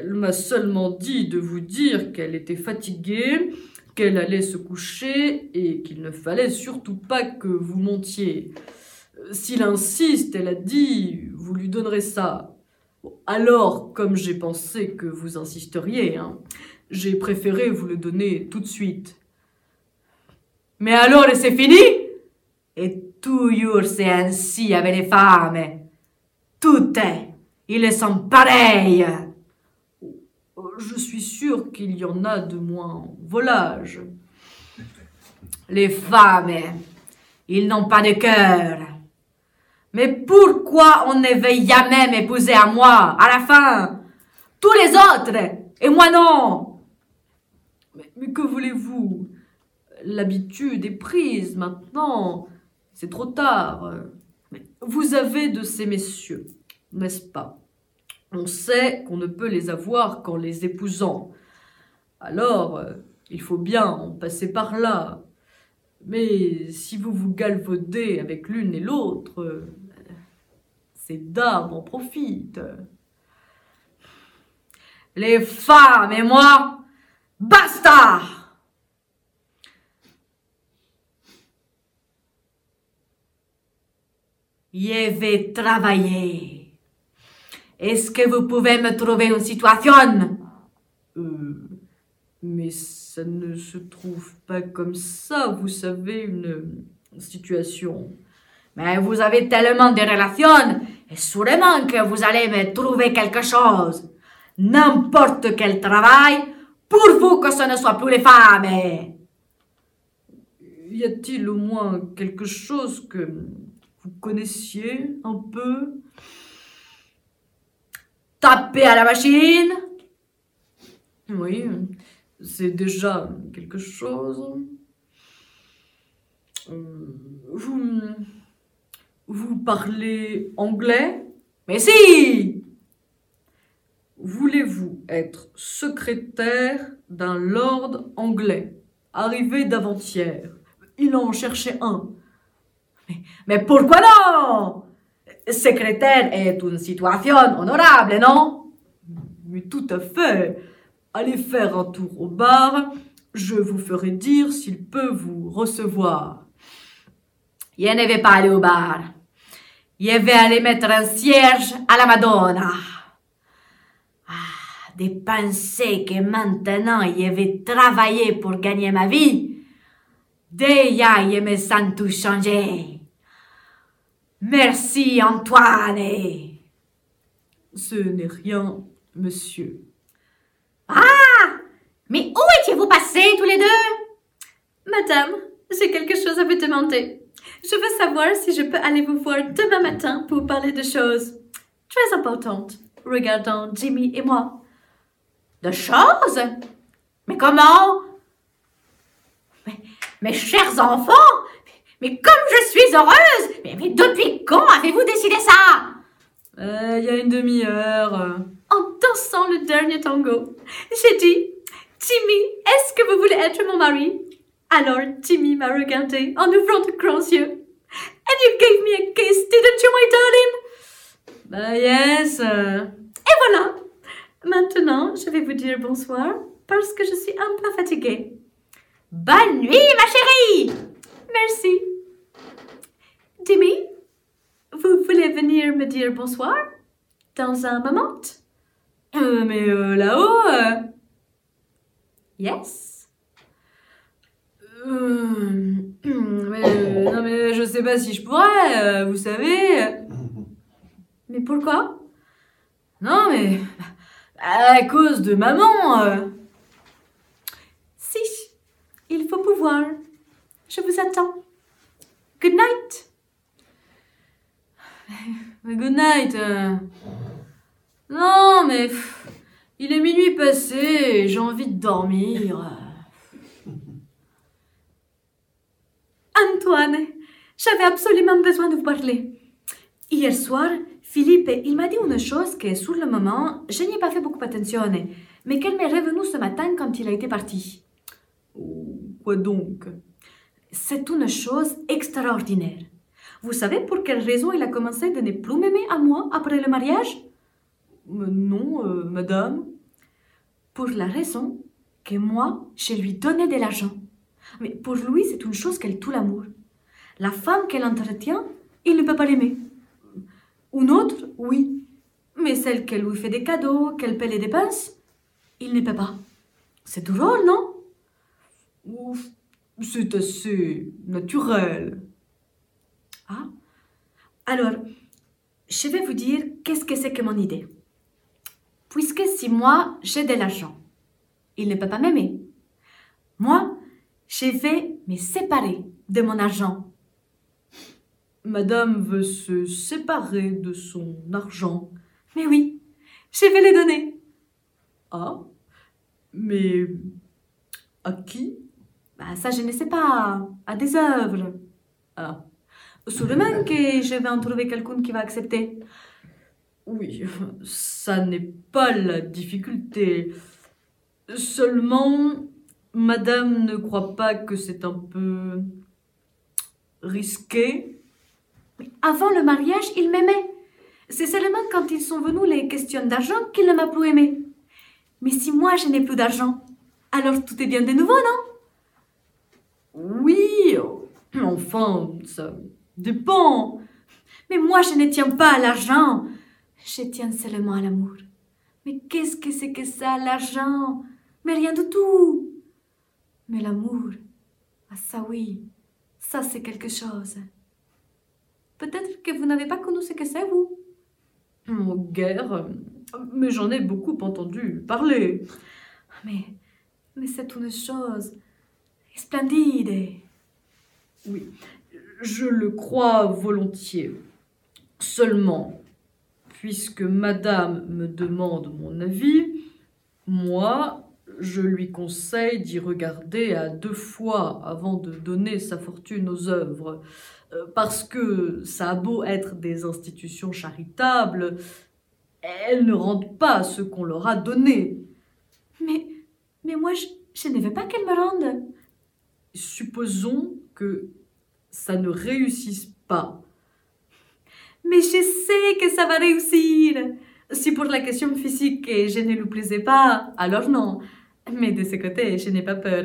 Elle m'a seulement dit de vous dire qu'elle était fatiguée, qu'elle allait se coucher et qu'il ne fallait surtout pas que vous montiez. S'il insiste, elle a dit, vous lui donnerez ça. Alors, comme j'ai pensé que vous insisteriez, hein, j'ai préféré vous le donner tout de suite. Mais alors, c'est fini? Et toujours c'est ainsi avec les femmes. Tout est. Ils sont pareils. Je suis sûr qu'il y en a de moins volage. Les femmes, ils n'ont pas de cœur. Mais pourquoi on ne veut jamais m'épouser à moi, à la fin? Tous les autres, et moi non mais, mais que voulez-vous? L'habitude est prise maintenant. C'est trop tard. Vous avez de ces messieurs, n'est-ce pas? On sait qu'on ne peut les avoir qu'en les épousant. Alors, il faut bien en passer par là. Mais si vous vous galvaudez avec l'une et l'autre, ces dames en profitent. Les femmes et moi, basta Je vais travailler. Est-ce que vous pouvez me trouver une situation? Euh, Mais ça ne se trouve pas comme ça, vous savez, une situation. Mais vous avez tellement de relations, et sûrement que vous allez me trouver quelque chose. N'importe quel travail, pour vous que ce ne soit plus les femmes. Y a-t-il au moins quelque chose que vous connaissiez un peu? Taper à la machine. Oui, c'est déjà quelque chose. Vous, vous parlez anglais? Mais si! Voulez-vous être secrétaire d'un lord anglais, arrivé d'avant-hier Il en cherchait un. Mais, mais pourquoi non? Secrétaire est une situation honorable, non? Mais tout à fait. Allez faire un tour au bar. Je vous ferai dire s'il peut vous recevoir. Je ne vais pas aller au bar. Je vais aller mettre un cierge à la Madonna. Ah, de penser que maintenant je vais travailler pour gagner ma vie. Déjà, je me sens tout changé. Merci, Antoine. Ce n'est rien, monsieur. Ah Mais où étiez-vous passés tous les deux? Madame, j'ai quelque chose à vous demander. Je veux savoir si je peux aller vous voir demain matin pour parler de choses très importantes regardant Jimmy et moi. De choses? Mais comment? Mais, Mes chers enfants mais, comme je suis heureuse mais, mais depuis quand avez-vous décidé ça? Euh, Il y a une demi-heure. En dansant le dernier tango, j'ai dit Jimmy, est-ce que vous voulez être mon mari? Alors Jimmy m'a regardé en ouvrant de grands yeux. And you gave me a kiss, didn't you, my darling? Bah yes. Et voilà. Maintenant, je vais vous dire bonsoir parce que je suis un peu fatiguée. Bonne nuit, ma chérie Merci. Jimmy, vous voulez venir me dire bonsoir? Dans un moment? Euh, mais euh, là-haut. euh, Yes? euh, mais, non mais je sais pas si je pourrais, vous savez. Mais pourquoi? Non mais à cause de maman. Si, il faut pouvoir. Je vous attends. Good night. Mais good night. euh. Non mais pff, il est minuit passé, et j'ai envie de dormir. Antoine, j'avais absolument besoin de vous parler. Hier soir, Philippe, il m'a dit une chose que sur le moment, je n'y ai pas fait beaucoup attention, mais qu'elle m'est revenue ce matin quand il a été parti. Quoi donc? C'est une chose extraordinaire. Vous savez pour quelle raison il a commencé de ne plus m'aimer à moi après le mariage? Euh, Non, euh, madame. Pour la raison que moi, je lui donnais de l'argent. Mais pour lui, c'est une chose qu'elle tout l'amour. La femme qu'elle entretient, il ne peut pas l'aimer. Une autre, oui. Mais celle qu'elle lui fait des cadeaux, qu'elle paie les dépenses, il ne peut pas. C'est drôle, non? Ouf, c'est assez naturel. Ah. Alors, je vais vous dire qu'est-ce que c'est que mon idée. Puisque si moi, j'ai de l'argent, il ne peut pas m'aimer. Moi, je vais me séparer de mon argent. Madame veut se séparer de son argent. Mais oui, je vais le donner. Ah Mais à qui? Bah, ça, je ne sais pas. À des œuvres. Ah, Sûrement que je vais en trouver quelqu'un qui va accepter. oui, ça n'est pas la difficulté. Seulement, Madame ne croit pas que c'est un peu risqué Avant le mariage, il m'aimait. C'est seulement quand ils sont venus les questions d'argent qu'il ne m'a plus aimé. Mais si moi je n'ai plus d'argent, alors tout est bien de nouveau, non? Oui, enfin, ça dépend. Mais moi je ne tiens pas à l'argent. Je tiens seulement à l'amour. Mais qu'est-ce que c'est que ça, l'argent? Mais rien du tout. Mais l'amour, ah ça oui, ça c'est quelque chose. Peut-être que vous n'avez pas connu ce que c'est, vous Oh, guerre, mais j'en ai beaucoup entendu parler. Mais, mais c'est une chose splendide. Oui, je le crois volontiers. Seulement, puisque Madame me demande mon avis, moi, je lui conseille d'y regarder à deux fois avant de donner sa fortune aux œuvres. Euh, Parce que ça a beau être des institutions charitables, elles ne rendent pas ce qu'on leur a donné. Mais, mais moi, je, je ne veux pas qu'elle me rende. Supposons que ça ne réussisse pas. Mais je sais que ça va réussir. Si pour la question physique je ne lui plaisais pas, alors non. Mais de ce côté, je n'ai pas peur.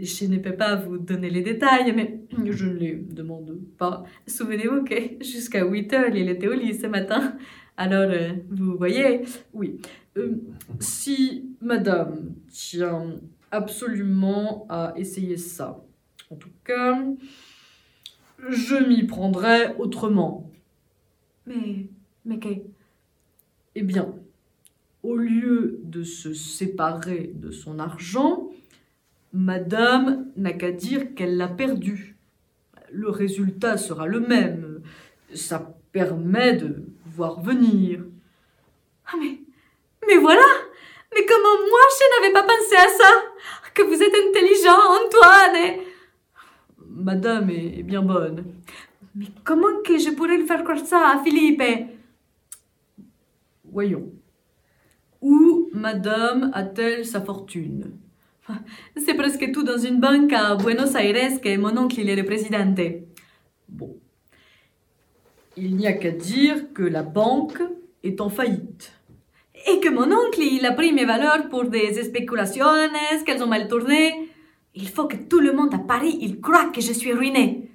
Je ne peux pas vous donner les détails, mais Je ne les demande pas. souvenez-vous que jusqu'à 8 heures, il était au lit ce matin. Alors, euh, vous voyez, Oui. Euh, si Madame tient absolument à essayer ça, en tout cas, je m'y prendrai autrement. mais, mais que, Eh bien, au lieu de se séparer de son argent, Madame n'a qu'à dire qu'elle l'a perdu. Le résultat sera le même. Ça permet de voir venir. ah mais, mais voilà Mais comment moi, je n'avais pas pensé à ça? Que vous êtes intelligent, Antoine et- Madame est bien bonne. Mais comment que je pourrais le faire croire ça à Philippe? Voyons. Où Madame a-t-elle sa fortune? C'est presque tout dans une banque à Buenos Aires que mon oncle il est le président. Bon. Il n'y a qu'à dire que la banque est en faillite. Et que mon oncle il a pris mes valeurs pour des spéculations, qu'elles ont mal tourné. Il faut que tout le monde à Paris il croit que je suis ruinée.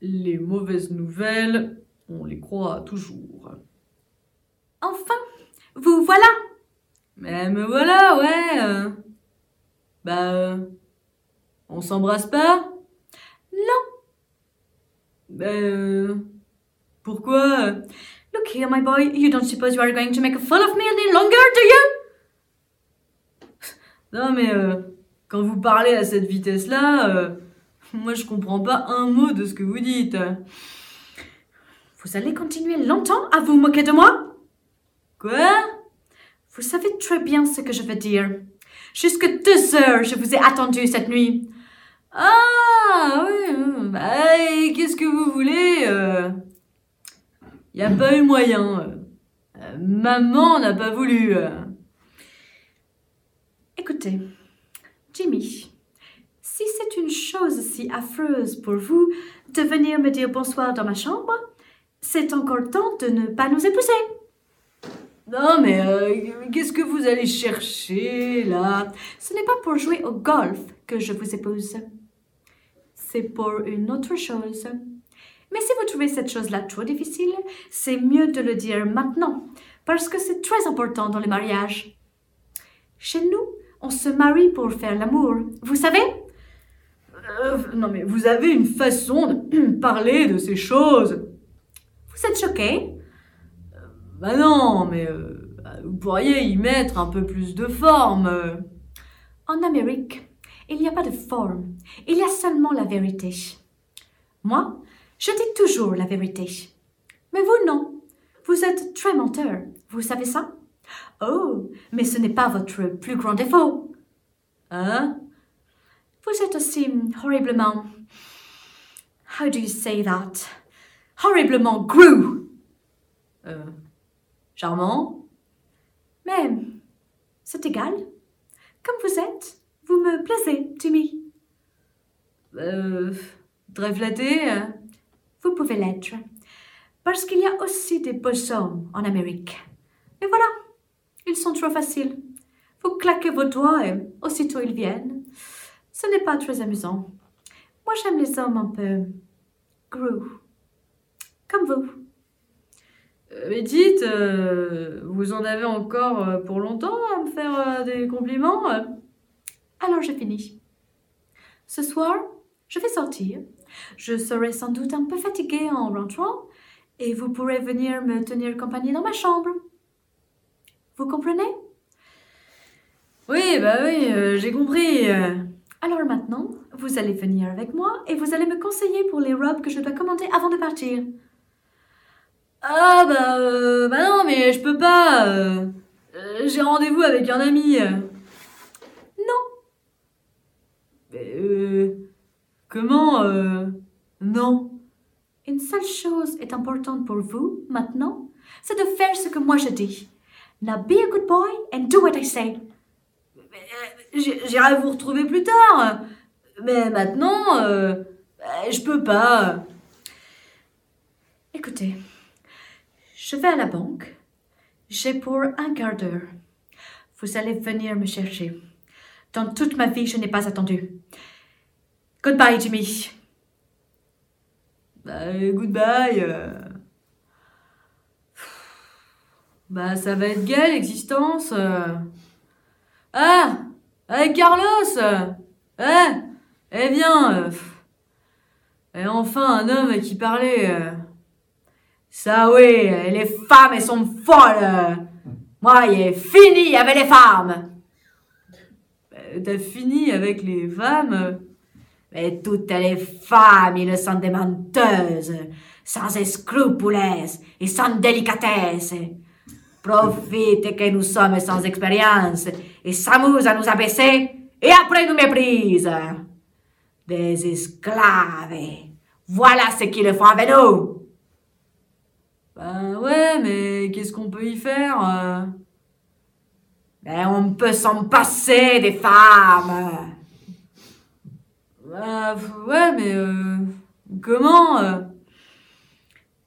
Les mauvaises nouvelles, on les croit toujours. Enfin, vous voilà. Mais me voilà, ouais. Bah, euh, on s'embrasse pas? Non. Ben, pourquoi? Look here, my boy. You don't suppose you are going to make a fool of me any longer, do you? Non, mais euh, quand vous parlez à cette vitesse-là, euh, moi je comprends pas un mot de ce que vous dites. Vous allez continuer longtemps à vous moquer de moi? Quoi? Vous savez très bien ce que je veux dire. Jusque deux heures, je vous ai attendu cette nuit. Ah, oui, euh, bah, qu'est-ce que vous voulez euh? Il n'y a pas eu moyen. Euh, maman n'a pas voulu. Écoutez, Jimmy, si c'est une chose si affreuse pour vous de venir me dire bonsoir dans ma chambre, c'est encore temps de ne pas nous épouser. Non, mais euh, qu'est-ce que vous allez chercher là? Ce n'est pas pour jouer au golf que je vous épouse. C'est pour une autre chose. Mais si vous trouvez cette chose-là trop difficile, c'est mieux de le dire maintenant, parce que c'est très important dans le mariage. Chez nous, on se marie pour faire l'amour. Vous savez? Euh, Non, mais vous avez une façon de parler de ces choses. Vous êtes choqué? Bah non, mais euh, vous pourriez y mettre un peu plus de forme. euh. En Amérique, il n'y a pas de forme, il y a seulement la vérité. Moi, je dis toujours la vérité. Mais vous, non. Vous êtes très menteur. Vous savez ça? Oh, mais ce n'est pas votre plus grand défaut. Hein? Vous êtes aussi horriblement... How do you say that? Horriblement gros. Euh, Charmant Mais c'est égal. Comme vous êtes, vous me plaisez, Jimmy. euh, Très flatté hein Vous pouvez l'être. Parce qu'il y a aussi des beaux hommes en Amérique. Mais voilà, ils sont trop faciles. Vous claquez vos doigts et aussitôt ils viennent. Ce n'est pas très amusant. Moi j'aime les hommes un peu gros. Comme vous. Euh, Mais dites, euh, vous en avez encore euh, pour longtemps à me faire euh, des compliments Alors j'ai fini. Ce soir, je vais sortir. Je serai sans doute un peu fatiguée en rentrant et vous pourrez venir me tenir compagnie dans ma chambre. Vous comprenez? Oui, bah oui, euh, j'ai compris. euh. Alors maintenant, vous allez venir avec moi et vous allez me conseiller pour les robes que je dois commander avant de partir. Ah bah, euh, bah non, mais je peux pas. j'ai rendez-vous avec un ami. Non, comment Non? une seule chose est importante pour vous maintenant, c'est de faire ce que moi je dis. Now be a good boy and do what I say. J'irai vous retrouver plus tard. Mais maintenant, euh, je peux pas. Écoutez, je vais à la banque. J'ai pour un quart d'heure. Vous allez venir me chercher. Dans toute ma vie, je n'ai pas attendu. Goodbye, Jimmy. Goodbye. euh. Bah, ça va être gay l'existence. euh. Ah Avec Carlos Eh Eh bien euh. Et enfin, un homme qui parlait. euh. Ça, oui, les femmes, elles sont folles. Moi, il est fini avec les femmes. T'as fini avec les femmes? Mais toutes les femmes, ils sont des menteuses, sans scrupules et sans délicatesse. Profitent que nous sommes sans expérience et s'amusent à nous abaisser et après nous méprisent. Des esclaves. Voilà ce qu'ils font avec nous. Bah ouais, mais qu'est-ce qu'on peut y faire euh? Mais on peut s'en passer des femmes. F- ouais, mais euh, comment euh?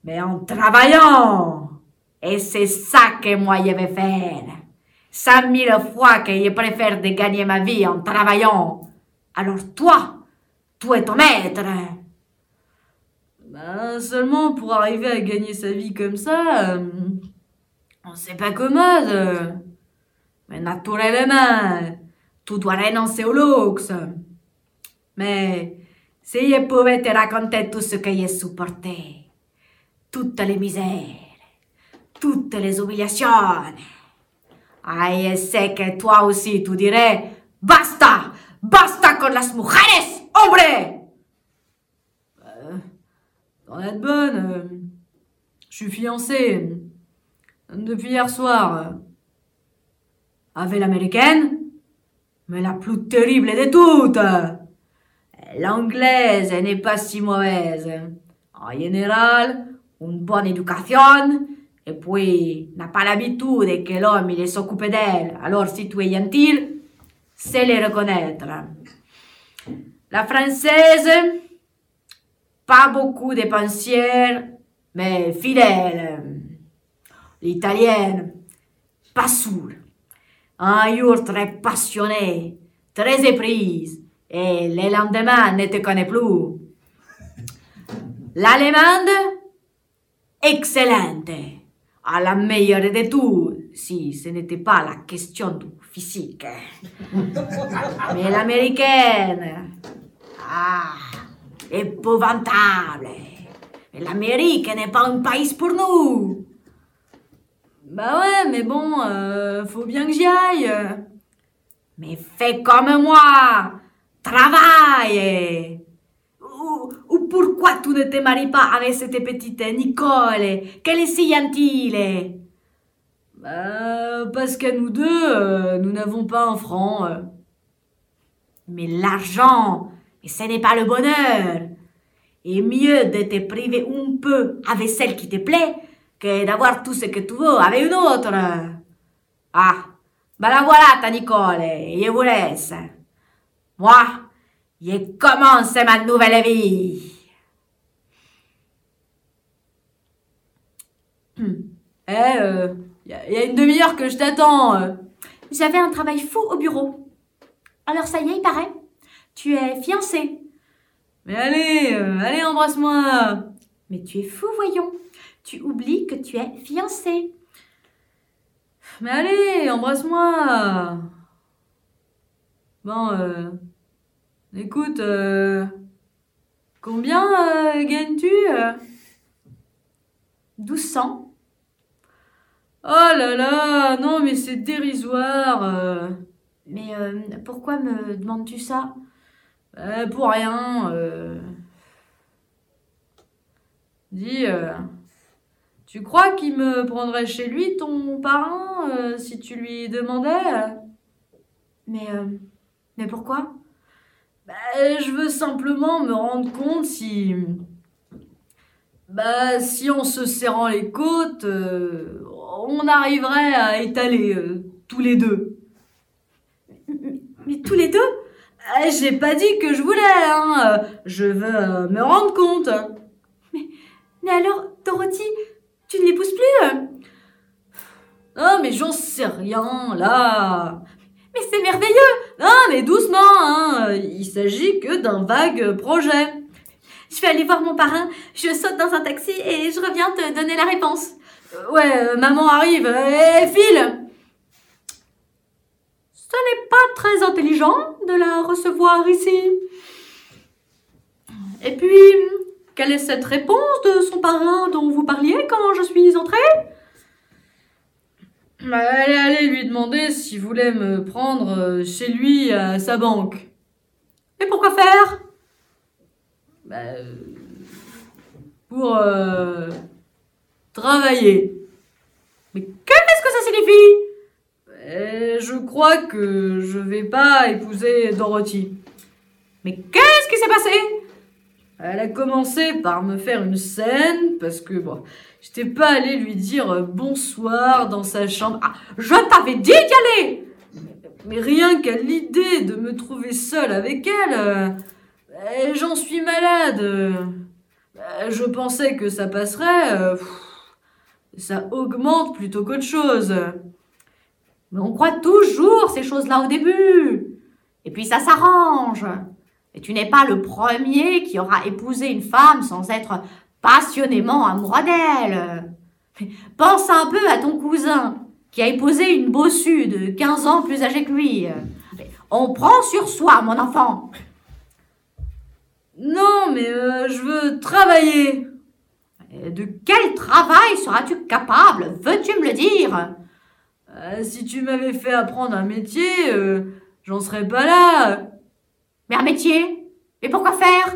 Mais en travaillant. Et c'est ça que moi je vais faire. Cent mille fois que je préfère gagner ma vie en travaillant. Alors toi, tu es ton maître. Bah seulement pour arriver à gagner sa vie comme ça, euh, c'est pas commode. euh. Mais naturellement, tu dois renoncer au luxe. Mais si je pouvais te raconter tout ce que j'ai supporté, toutes les misères, toutes les humiliations, ah, je sais que toi aussi tu dirais Basta, basta con las mujeres, hombre! Dans la bonne, euh, je suis fiancé euh, depuis hier soir. euh, avec l'américaine, mais la plus terrible de toutes. L'anglaise n'est pas si mauvaise. En général, une bonne éducation, et puis n'a pas l'habitude que l'homme il s'occupe d'elle. Alors si tu es gentil, c'est le reconnaître. La française, pas beaucoup de pensières, mais fidèle. L'italienne, pas saoule. Un jour très passionné, très éprise, et le lendemain ne te connaît plus. L'allemande, excellente. À la meilleure de tout, si ce n'était pas la question du physique. Mais l'américaine, ah, épouvantable. Mais l'Amérique n'est pas un pays pour nous. Bah ouais, mais bon, euh, faut bien que j'y aille. Mais fais comme moi. Travaille. Ou, ou pourquoi tu ne te maries pas avec cette petite Nicole, qu'elle est si gentille Bah, parce qu'à nous deux, euh, nous n'avons pas un franc. euh. Mais l'argent, ce n'est pas le bonheur. Et mieux de te priver un peu avec celle qui te plaît que d'avoir tout ce que tu veux avec une autre. Ah, ben la voilà ta Nicole, je vous laisse. Moi, je commence ma nouvelle vie. Eh, euh, y, a, y a une demi-heure que je t'attends. euh. J'avais un travail fou au bureau. Alors ça y est, il paraît. Tu es fiancé. Mais allez, euh, allez, embrasse-moi. Mais tu es fou, voyons. Tu oublies que tu es fiancé. Mais allez, embrasse-moi. Bon, euh, écoute, euh, combien gagnes-tu euh? 1200. Oh là là, non mais c'est dérisoire. euh. Mais euh, pourquoi me demandes-tu ça? Euh, pour rien. euh. Dis, euh, tu crois qu'il me prendrait chez lui, ton parrain, euh, si tu lui demandais? Mais, euh, mais pourquoi? Bah, je veux simplement me rendre compte si. Bah, si en se serrant les côtes, euh, on arriverait à étaler euh, tous les deux. Mais tous les deux? Euh, J'ai pas dit que je voulais, hein. euh, Je veux euh, me rendre compte. Mais alors, Dorothy, tu ne l'épouses plus Non, mais j'en sais rien, là. Mais c'est merveilleux Non, mais doucement, hein. Il s'agit que d'un vague projet. Je vais aller voir mon parrain, je saute dans un taxi et je reviens te donner la réponse. Euh, Ouais, euh, maman arrive. Et file Ce n'est pas très intelligent de la recevoir ici. Et puis, quelle est cette réponse de son parrain dont vous parliez quand je suis entrée? Bah, allez, allez lui demander s'il voulait me prendre euh, chez lui à sa banque. Et pourquoi faire? Bah, euh, pour euh, travailler. Mais qu'est-ce que ça signifie? Euh, je crois que je vais pas épouser Dorothy. Mais qu'est-ce qui s'est passé? Elle a commencé par me faire une scène parce que bon, j'étais pas allé lui dire bonsoir dans sa chambre. Ah, Je t'avais dit d'y aller mais rien qu'à l'idée de me trouver seule avec elle, euh, j'en suis malade. euh, je pensais que ça passerait. Ça augmente plutôt qu'autre chose. Mais on croit toujours ces choses-là au début. Et puis ça s'arrange. Et tu n'es pas le premier qui aura épousé une femme sans être passionnément amoureux d'elle. Pense un peu à ton cousin qui a épousé une bossue de 15 ans plus âgée que lui. On prend sur soi, mon enfant. Non, mais euh, je veux travailler. Et De quel travail seras-tu capable Veux-tu me le dire? Euh, si tu m'avais fait apprendre un métier, euh, j'en serais pas là. Mais un métier? Mais pourquoi faire?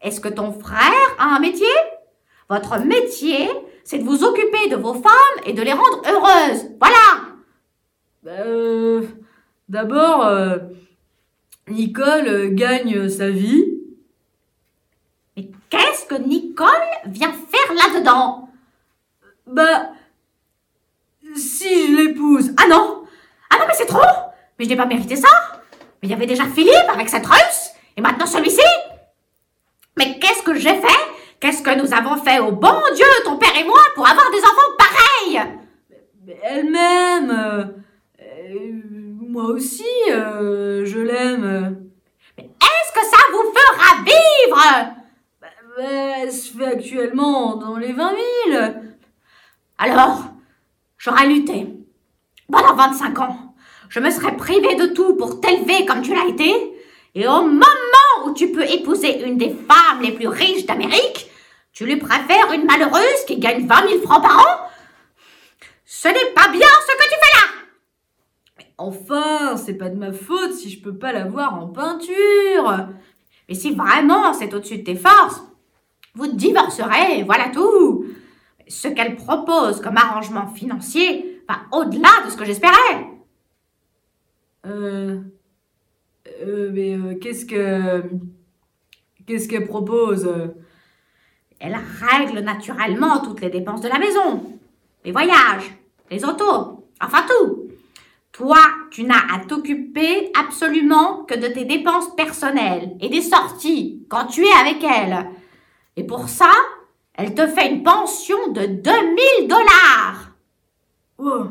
Est-ce que ton frère a un métier? Votre métier, c'est de vous occuper de vos femmes et de les rendre heureuses. Voilà euh, D'abord, euh, Nicole euh, gagne sa vie. Mais qu'est-ce que Nicole vient faire faire là-dedans Bah, si je l'épouse. Ah non Ah non, mais c'est trop Mais je n'ai pas mérité ça Mais il y avait déjà Philippe avec cette russe, et maintenant celui-ci Mais qu'est-ce que j'ai fait? Qu'est-ce que nous avons fait au bon Dieu, ton père et moi, pour avoir des enfants pareils? Mais Elle-même. euh, euh, moi aussi, euh, je l'aime. Est-ce que ça vous fera vivre? Elle se fait actuellement dans les 20 000. Alors, j'aurais lutté. Pendant 25 ans, je me serais privée de tout pour t'élever comme tu l'as été. Et au moment où tu peux épouser une des femmes les plus riches d'Amérique, tu lui préfères une malheureuse qui gagne 20 000 francs par an? Ce n'est pas bien ce que tu fais là Enfin, c'est pas de ma faute si je peux pas l'avoir en peinture. Mais si vraiment c'est au-dessus de tes forces, vous divorcerez, voilà tout. Ce qu'elle propose comme arrangement financier va au-delà de ce que j'espérais. Euh. euh, mais euh, qu'est-ce que. Qu'est-ce qu'elle propose? Elle règle naturellement toutes les dépenses de la maison. Les voyages, les autos, enfin tout. Toi, tu n'as à t'occuper absolument que de tes dépenses personnelles et des sorties quand tu es avec elle. Et pour ça, elle te fait une pension de 2000 dollars Oh,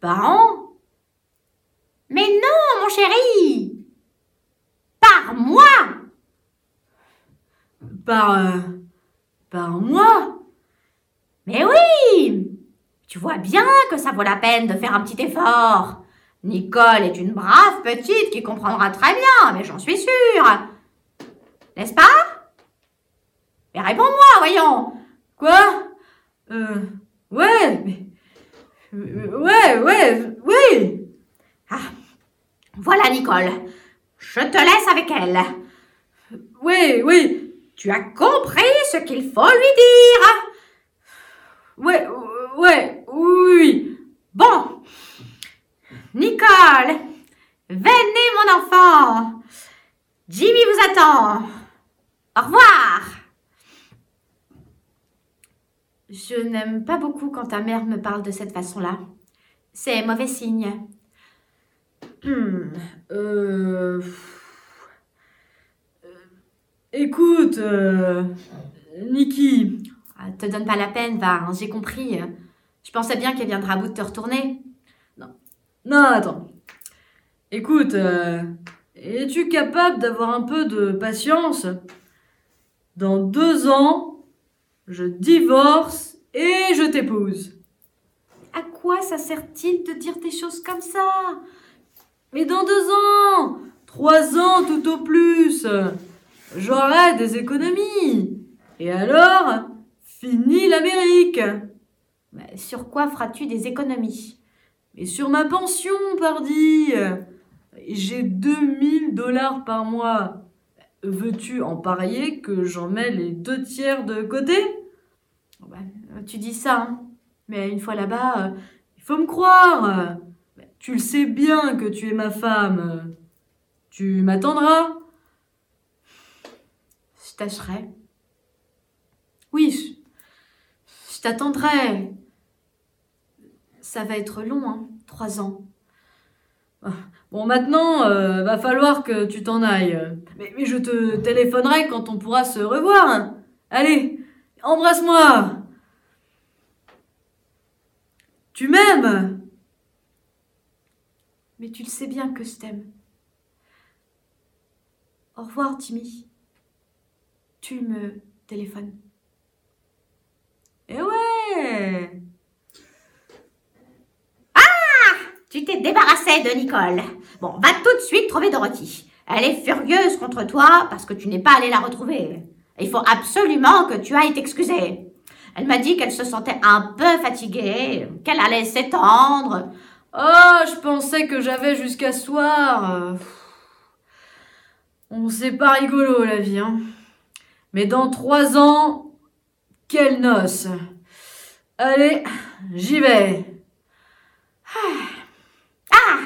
par an. Mais non, mon chéri Par mois par. euh, par moi Mais oui Tu vois bien que ça vaut la peine de faire un petit effort. Nicole est une brave petite qui comprendra très bien, mais j'en suis sûre. N'est-ce pas? Mais réponds-moi, voyons. Quoi? Euh. Ouais, euh, Ouais, ouais, oui Voilà, Nicole. Je te laisse avec elle. Oui, oui Tu as compris ce qu'il faut lui dire. Ouais, ouais, oui Bon. Nicole, venez mon enfant. Jimmy vous attend. Au revoir. Je n'aime pas beaucoup quand ta mère me parle de cette façon-là. C'est mauvais signe. Hmm, euh... Écoute, euh... Nikki, Ah, Te donne pas la peine, va, hein, j'ai compris. Je pensais bien qu'elle viendra à bout de te retourner. Non, attends. Écoute, euh, es-tu capable d'avoir un peu de patience? Dans deux ans, je divorce et je t'épouse. À quoi ça sert-il de dire des choses comme ça? Mais dans deux ans Trois ans tout au plus J'aurai des économies. Et alors, fini l'Amérique. Mais Sur quoi feras-tu des économies? Mais sur ma pension, pardi. J'ai 2000 dollars par mois. Veux-tu en parier que j'en mets les deux tiers de côté? Ouais, euh, Tu dis ça, hein. mais une fois là-bas, euh, Il faut me croire Tu le sais bien que tu es ma femme. Tu m'attendras je tâcherai. Oui, je, t'attendrai. Ça va être long, hein, trois ans. Bon, maintenant, euh, va falloir que tu t'en ailles. Mais je te téléphonerai quand on pourra se revoir. Allez, embrasse-moi. Tu m'aimes Mais tu le sais bien que je t'aime. Au revoir, Timmy. Tu me téléphones. Eh ouais Tu t'es débarrassé de Nicole. Bon, va tout de suite trouver Dorothy. Elle est furieuse contre toi parce que tu n'es pas allé la retrouver. Il faut absolument que tu ailles t'excuser. Elle m'a dit qu'elle se sentait un peu fatiguée, qu'elle allait s'étendre. Oh, je pensais que j'avais jusqu'à soir. On sait pas rigolo la vie, hein. Mais dans trois ans, quelle noce. Allez, j'y vais. Ah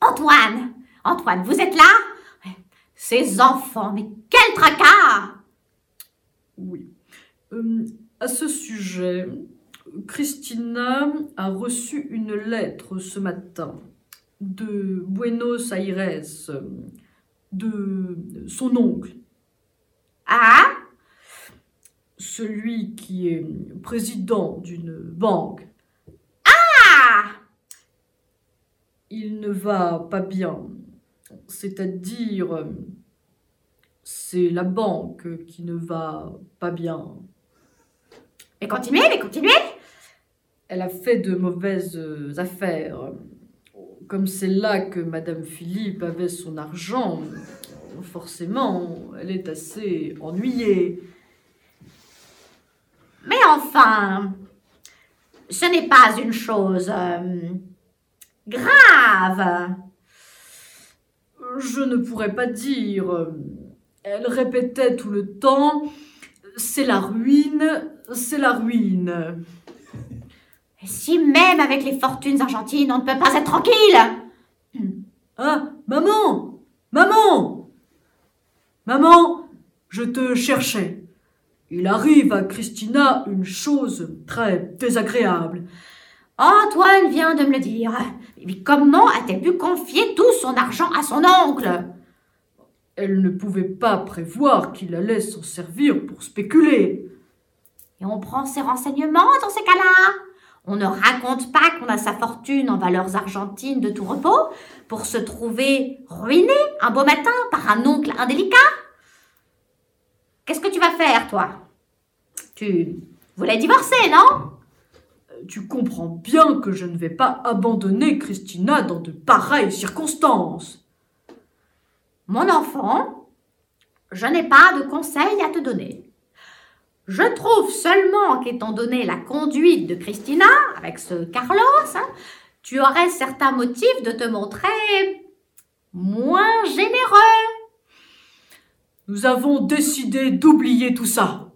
Antoine Antoine, vous êtes là? Ces enfants, mais quel tracas Oui. Euh, à ce sujet, Christina a reçu une lettre ce matin de Buenos Aires, de son oncle, Ah? Celui qui est président d'une banque. Ah Il ne va pas bien. C'est-à-dire, c'est la banque qui ne va pas bien. Mais continuez, mais continuez Elle a fait de mauvaises euh, affaires. Comme c'est là que Madame Philippe avait son argent, forcément, elle est assez ennuyée. Mais enfin, ce n'est pas une chose euh, grave. Je ne pourrais pas dire. Elle répétait tout le temps C'est la ruine, c'est la ruine. Et si même avec les fortunes argentines, on ne peut pas être tranquille Ah, maman Maman Maman, je te cherchais. Il arrive à Christina une chose très désagréable. Antoine vient de me le dire. Mais comment a-t-elle pu confier tout son argent à son oncle? Elle ne pouvait pas prévoir qu'il allait s'en servir pour spéculer. Et on prend ses renseignements dans ces cas-là On ne raconte pas qu'on a sa fortune en valeurs argentines de tout repos pour se trouver ruiné un beau matin par un oncle indélicat Qu'est-ce que tu vas faire, toi? Tu voulais divorcer, non? Tu comprends bien que je ne vais pas abandonner Christina dans de pareilles circonstances. Mon enfant, je n'ai pas de conseils à te donner. Je trouve seulement qu'étant donné la conduite de Christina avec ce Carlos, hein, tu aurais certains motifs de te montrer moins généreux. Nous avons décidé d'oublier tout ça.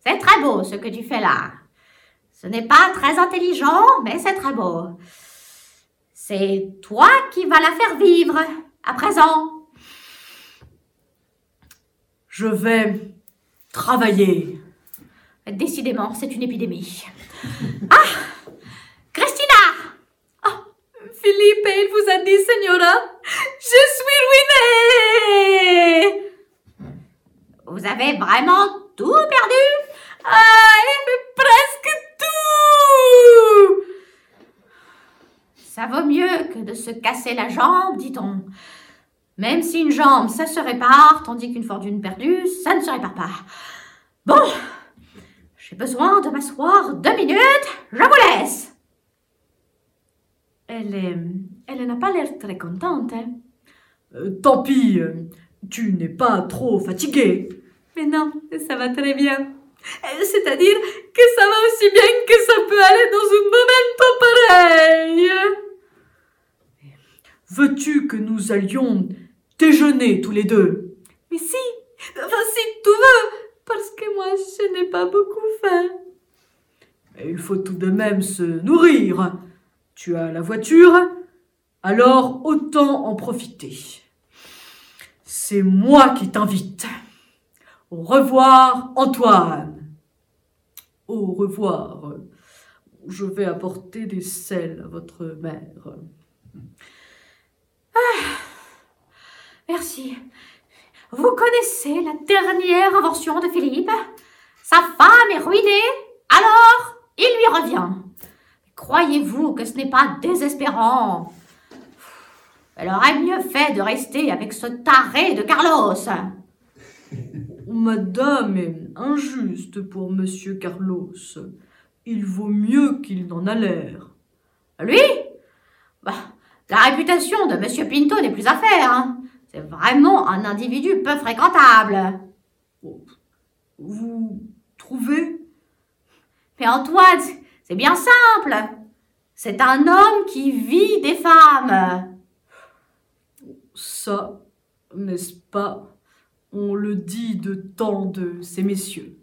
C'est très beau ce que tu fais là. Ce n'est pas très intelligent, mais c'est très beau. C'est toi qui vas la faire vivre à présent. Je vais travailler. Décidément, c'est une épidémie. Ah Christina Philippe, il vous a dit, Señora, je suis ruinée. Vous avez vraiment tout perdu? Ah, mais presque tout. Ça vaut mieux que de se casser la jambe, dit-on. Même si une jambe, ça se répare, tandis qu'une fortune perdue, ça ne se répare pas. Bon, j'ai besoin de m'asseoir deux minutes, je vous laisse. Elle est... Elle n'a pas l'air très contente, hein. Euh, tant pis, tu n'es pas trop fatigué. Mais non, ça va très bien. Euh, C'est-à-dire que ça va aussi bien que ça peut aller dans un momento pareil. Veux-tu que nous allions déjeuner tous les deux Mais si, enfin si tu veux, parce que moi je n'ai pas beaucoup faim. Et Il faut tout de même se nourrir. Tu as la voiture, alors autant en profiter. C'est moi qui t'invite. Au revoir, Antoine. Au revoir. Je vais apporter des sels à votre mère. Merci. Vous connaissez la dernière invention de Philippe? Sa femme est ruinée, alors il lui revient. Croyez-vous que ce n'est pas désespérant? Elle aurait mieux fait de rester avec ce taré de Carlos. Madame est injuste pour Monsieur Carlos. Il vaut mieux qu'il n'en a l'air. Lui? Bah, La réputation de Monsieur Pinto n'est plus à faire. hein. Vraiment un individu peu fréquentable. Vous trouvez? Mais Antoine, c'est bien simple. C'est un homme qui vit des femmes. ça, n'est-ce pas? On le dit de tant de ces messieurs.